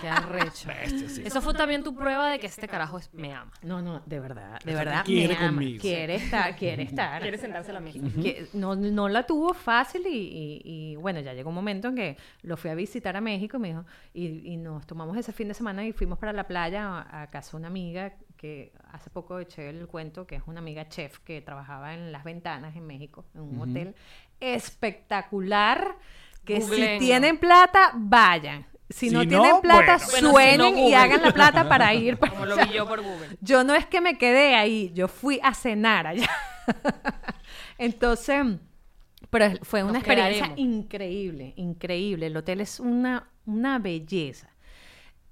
Qué arrecho. Bestia, sí. Eso fue también tu prueba de que este carajo es- me ama. No, no, de verdad, de verdad. quiere me ama, conmigo. Quiere estar, quiere estar. Quiere sentarse a la mesa. que no, no la tuvo fácil y, y- y, bueno, ya llegó un momento en que lo fui a visitar a México me dijo, y, y nos tomamos ese fin de semana y fuimos para la playa a, a casa de una amiga que hace poco eché el cuento, que es una amiga chef que trabajaba en Las Ventanas en México, en un hotel espectacular, que si Googleenlo. tienen plata, vayan. Si, Si no, no, tienen plata, bueno. Bueno, si no, sueñen y hagan la plata para ir. para Como lo vi yo por Google. yo no es que me quedé ahí, yo fui a cenar allá. Entonces, pero fue una Nos experiencia quedaremos. increíble, increíble. El hotel es una, una belleza.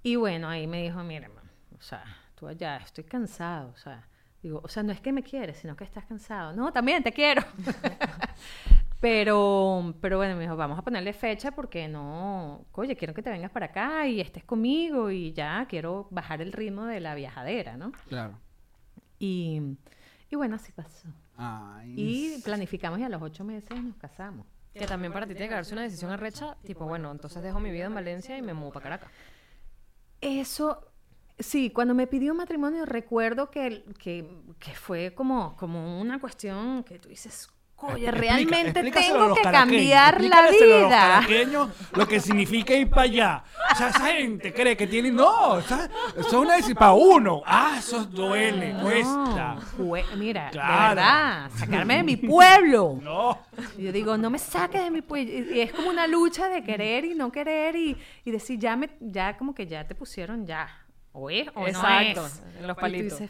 Y bueno, ahí me dijo, mira, o sea, tú allá, estoy cansado, o sea, digo, o sea, no es que me quieres, sino que estás cansado. No, también te quiero. Pero, pero bueno, me dijo, vamos a ponerle fecha porque no, oye, quiero que te vengas para acá y estés conmigo y ya quiero bajar el ritmo de la viajadera, ¿no? Claro. Y, y bueno, así pasó. Ay. Y planificamos y a los ocho meses nos casamos. Que también para ti tiene que darse una decisión arrecha, tipo, bueno, entonces dejo mi vida en Valencia y me muevo para Caracas. Eso, sí, cuando me pidió matrimonio recuerdo que, que, que fue como, como una cuestión que tú dices, oye, Explica- realmente tengo los que cambiar la explícaselo a los vida. lo que significa ir para allá. O sea, esa gente cree que tiene. No, esa- eso es una decisión para uno. Ah, eso duele, cuesta. Mira, Claro. de verdad, sacarme de mi pueblo. No. Yo digo, no me saques de mi pueblo. Y es como una lucha de querer y no querer y, y decir, ya me, ya como que ya te pusieron ya. O es o Exacto, no es. en los Y tú palitos.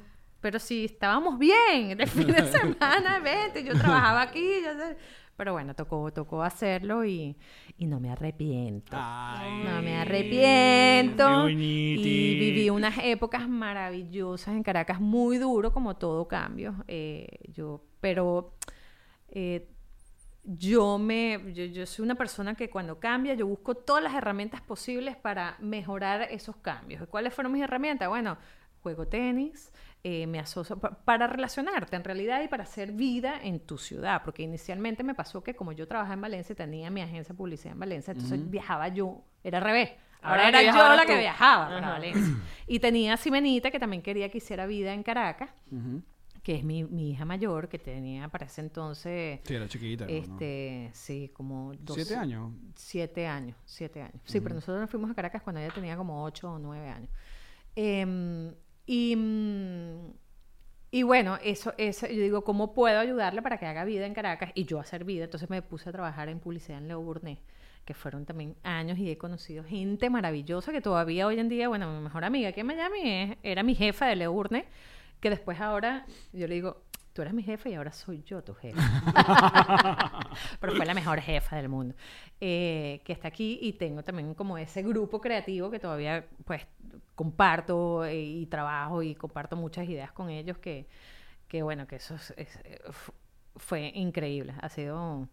Pero si estábamos bien, de fin de semana, vente, yo trabajaba aquí, yo sé". Pero bueno, tocó, tocó hacerlo y, y no me arrepiento. Ay. No me arrepiento. Y viví unas épocas maravillosas en Caracas, muy duro como todo cambio. eh, yo, pero eh, yo me, yo, yo soy una persona que cuando cambia, yo busco todas las herramientas posibles para mejorar esos cambios. ¿Y ¿Cuáles fueron mis herramientas? Bueno, juego tenis, eh, me asocio pa- para relacionarte en realidad y para hacer vida en tu ciudad, porque inicialmente me pasó que como yo trabajaba en Valencia, tenía mi agencia de publicidad en Valencia, entonces viajaba yo, era al revés. Ahora, Ahora era yo la que viajaba para Ajá. Valencia. Y tenía a Simenita, que también quería que hiciera vida en Caracas, que es mi, mi hija mayor, que tenía para ese entonces, Sí, era chiquita. ¿no? este, sí, como 12, ¿Siete años? Siete años, siete años. Sí, pero nosotros nos fuimos a Caracas cuando ella tenía como ocho o nueve años. Em, y, mm, y bueno, eso, eso, yo digo, ¿cómo puedo ayudarle para que haga vida en Caracas y yo hacer vida? Entonces me puse a trabajar en publicidad en Leo Burnett, que fueron también años y he conocido gente maravillosa que todavía hoy en día, bueno, mi mejor amiga aquí en Miami es- era mi jefa de Leo Burnett, que después ahora yo le digo, tú eres mi jefa y ahora soy yo tu jefa. Pero fue la mejor jefa del mundo. eh, que está aquí y tengo también como ese grupo creativo que todavía pues comparto eh, y trabajo y comparto muchas ideas con ellos que, que bueno, que eso es- es- eh, fu- fue increíble. Ha sido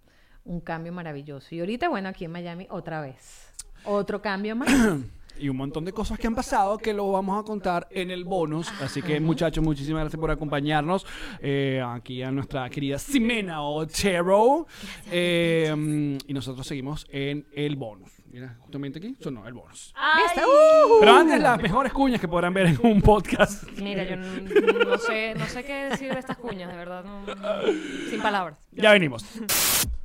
un cambio maravilloso. Y ahorita, bueno, aquí en Miami otra vez. Otro cambio más. Y un montón de cosas que han pasado que lo vamos a contar en el bonus. Así que, muchachos, muchísimas gracias por acompañarnos. eh, aquí a nuestra querida Simena Otero. Eh, y nosotros seguimos en el bonus. Mira, justamente aquí sonó el bonus. Ay, ¡Uh! Pero antes, las mejores cuñas que podrán ver en un podcast. Mira, yo no sé, no sé qué decir de estas cuñas, de verdad. no- sin palabras. Ya venimos.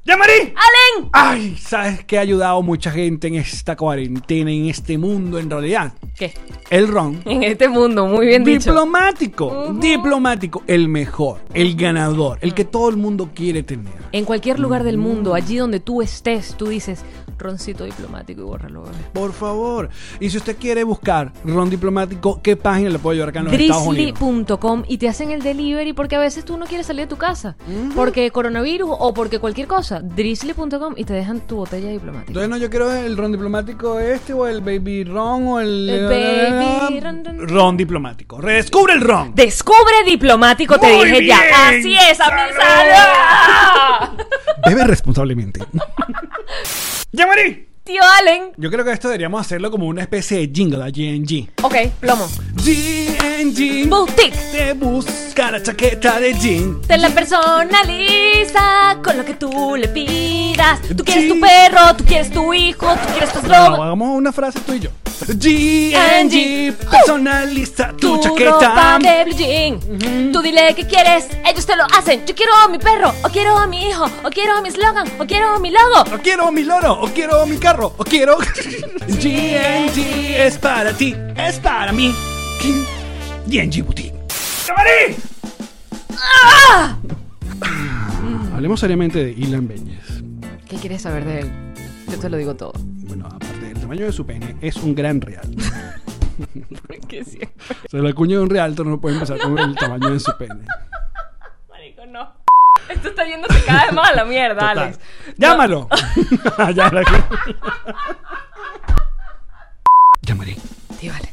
¡Ya, Marí! ¡Alen! Ay, ¿sabes qué ha ayudado mucha gente en esta cuarentena, en este mundo en realidad? ¿Qué? El ron. En este mundo, muy bien dicho. Diplomático, diplomático, el mejor, el ganador, el que todo el mundo quiere tener. En cualquier lugar del mundo, allí donde tú estés, tú dices roncito diplomático y bórralo, bebé. Por favor. Y si usted quiere buscar ron diplomático, ¿qué página le puedo llevar acá en los Estados Unidos? Drizzly.com y te hacen el delivery porque a veces tú no quieres salir de tu casa. Porque coronavirus o porque cualquier cosa. Drizzly.com y te dejan tu botella diplomática. Entonces, no, yo quiero el ron diplomático este o el baby ron o el... El baby ron, ron. Ron diplomático. Redescubre el ron. Descubre diplomático, te dije ya. Así es, a mi salud. Bebe responsablemente. ¡Ya, Marí! Tío Allen. Yo creo que esto deberíamos hacerlo como una especie de jingle a GNG. Ok, plomo. GNG Boutique. te busca la chaqueta de jean. Te la personaliza con lo que tú le pidas. Tú quieres tu perro, tú quieres tu hijo, tú quieres tu No, eslogan. hagamos una frase tú y yo. GNG personaliza tu, Tu chaqueta. ropa de blue jean. Tú dile qué quieres, ellos te lo hacen. Yo quiero a mi perro, o quiero a mi hijo, o quiero a mi slogan, o quiero a mi logo. O quiero mi loro, o quiero mi carro, o quiero. GNG es para ti, es para mí. GNG Boutique. ¡Marí! Hablemos seriamente de Ilan Beñez. ¿Qué quieres saber de él? Yo te lo digo todo. Bueno, aparte del tamaño de su pene, es un gran real. Que siempre. O sea, la cuña de un realtor no puede empezar con el tamaño de su pene. Esto está yéndose cada vez más a la mierda, Total. Alex. ¡Llámalo! la- Llamaré. Tío, vale.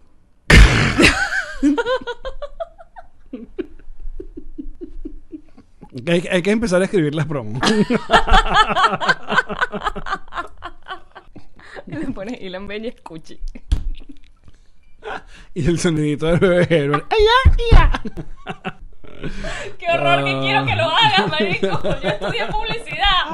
hay, hay que empezar a escribir las promos. Le pone Ilan Benjes Cuchi. y el sonidito del bebé Herbert. ¡Ay, ya, ya! Qué horror, que Ah. quiero que lo hagas, marico. Yo estudié publicidad.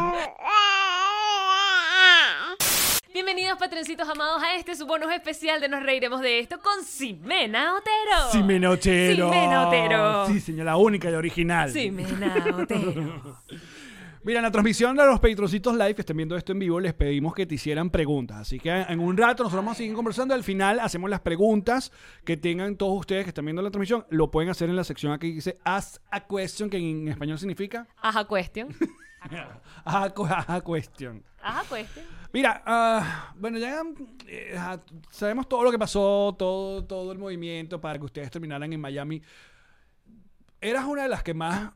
Bienvenidos, patroncitos amados, a este su bonus especial de Nos Reiremos de Esto con Simena Otero. Simena Otero. Simena Otero. Sí, señora, la única y original. Simena Otero. Mira, en la transmisión de los Patroncitos Live, que estén viendo esto en vivo, les pedimos que te hicieran preguntas. Así que en un rato nosotros vamos a seguir conversando. Al final hacemos las preguntas que tengan todos ustedes que están viendo la transmisión. Lo pueden hacer en la sección aquí que dice Ask a Question, que en español significa Ajá, question. Ajá, cu- ajá, Question. Ajá, question. Mira, ah, bueno, ya eh, ajá, sabemos todo lo que pasó, todo, todo el movimiento para que ustedes terminaran en Miami. ¿Eras una de las que más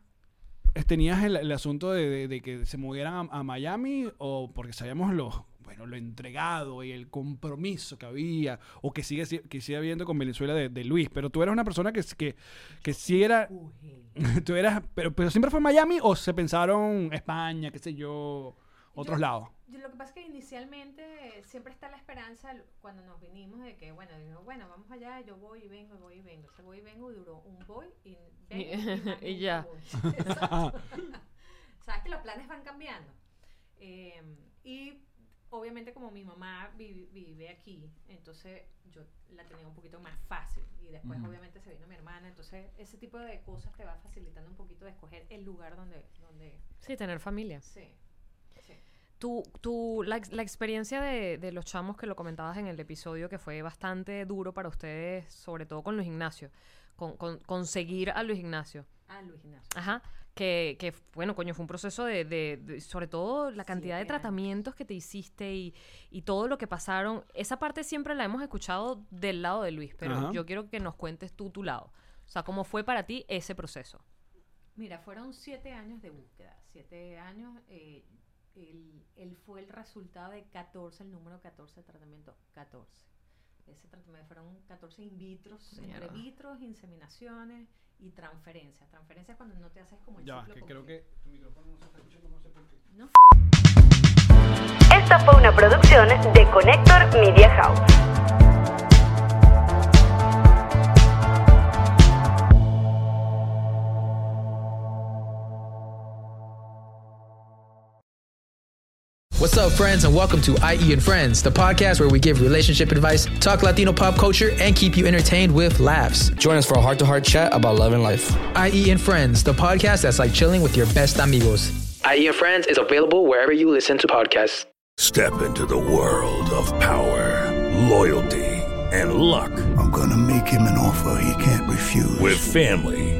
tenías el, el asunto de, de- de que se movieran a, a Miami o porque sabíamos lo, bueno, lo entregado y el compromiso que había o que sigue, si- que sigue habiendo con Venezuela de, de Luis? Pero tú eras una persona que, que, que sí era... tú eras, pero, pero siempre fue Miami o se pensaron España, qué sé yo, otros Yo- lados. Yo lo que pasa es que inicialmente siempre está la esperanza cuando nos vinimos de que, bueno, digo, bueno, vamos allá, yo voy y vengo, voy y vengo. Ese voy y vengo duró un voy y vengo y, Y ya. Sabes que los planes van cambiando. Eh, y obviamente como mi mamá vi- vive aquí, entonces yo la tenía un poquito más fácil. Y después obviamente se vino mi hermana, entonces ese tipo de cosas te va facilitando un poquito de escoger el lugar donde, donde Sí, tener familia. sí. Sí. Tu, tu, la, la experiencia de, de los chamos que lo comentabas en el episodio, que fue bastante duro para ustedes, sobre todo con Luis Ignacio, con, con- conseguir a Luis Ignacio. Ah, Luis Ignacio. Ajá. Que, que, bueno, coño, fue un proceso de, de- de- sobre todo la cantidad de Siete años. tratamientos que te hiciste y, y todo lo que pasaron. Esa parte siempre la hemos escuchado del lado de Luis, pero Ajá. yo quiero que nos cuentes tú tu lado. O sea, ¿cómo fue para ti ese proceso? Mira, fueron siete años de búsqueda. Siete años. eh, él, él fue el resultado de 14, el número 14 de tratamiento 14. Ese tratamiento fueron 14 in vitros, entre vitros, inseminaciones y transferencias. Transferencias cuando no te haces como el Ya, ciclo que creo que tu micrófono no se está escuchando, no sé por qué. ¿No? Esta fue una producción de Connector Media What's up, friends, and welcome to IE and Friends, the podcast where we give relationship advice, talk Latino pop culture, and keep you entertained with laughs. Join us for a heart to heart chat about love and life. IE and Friends, the podcast that's like chilling with your best amigos. IE and Friends is available wherever you listen to podcasts. Step into the world of power, loyalty, and luck. I'm gonna make him an offer he can't refuse. With family,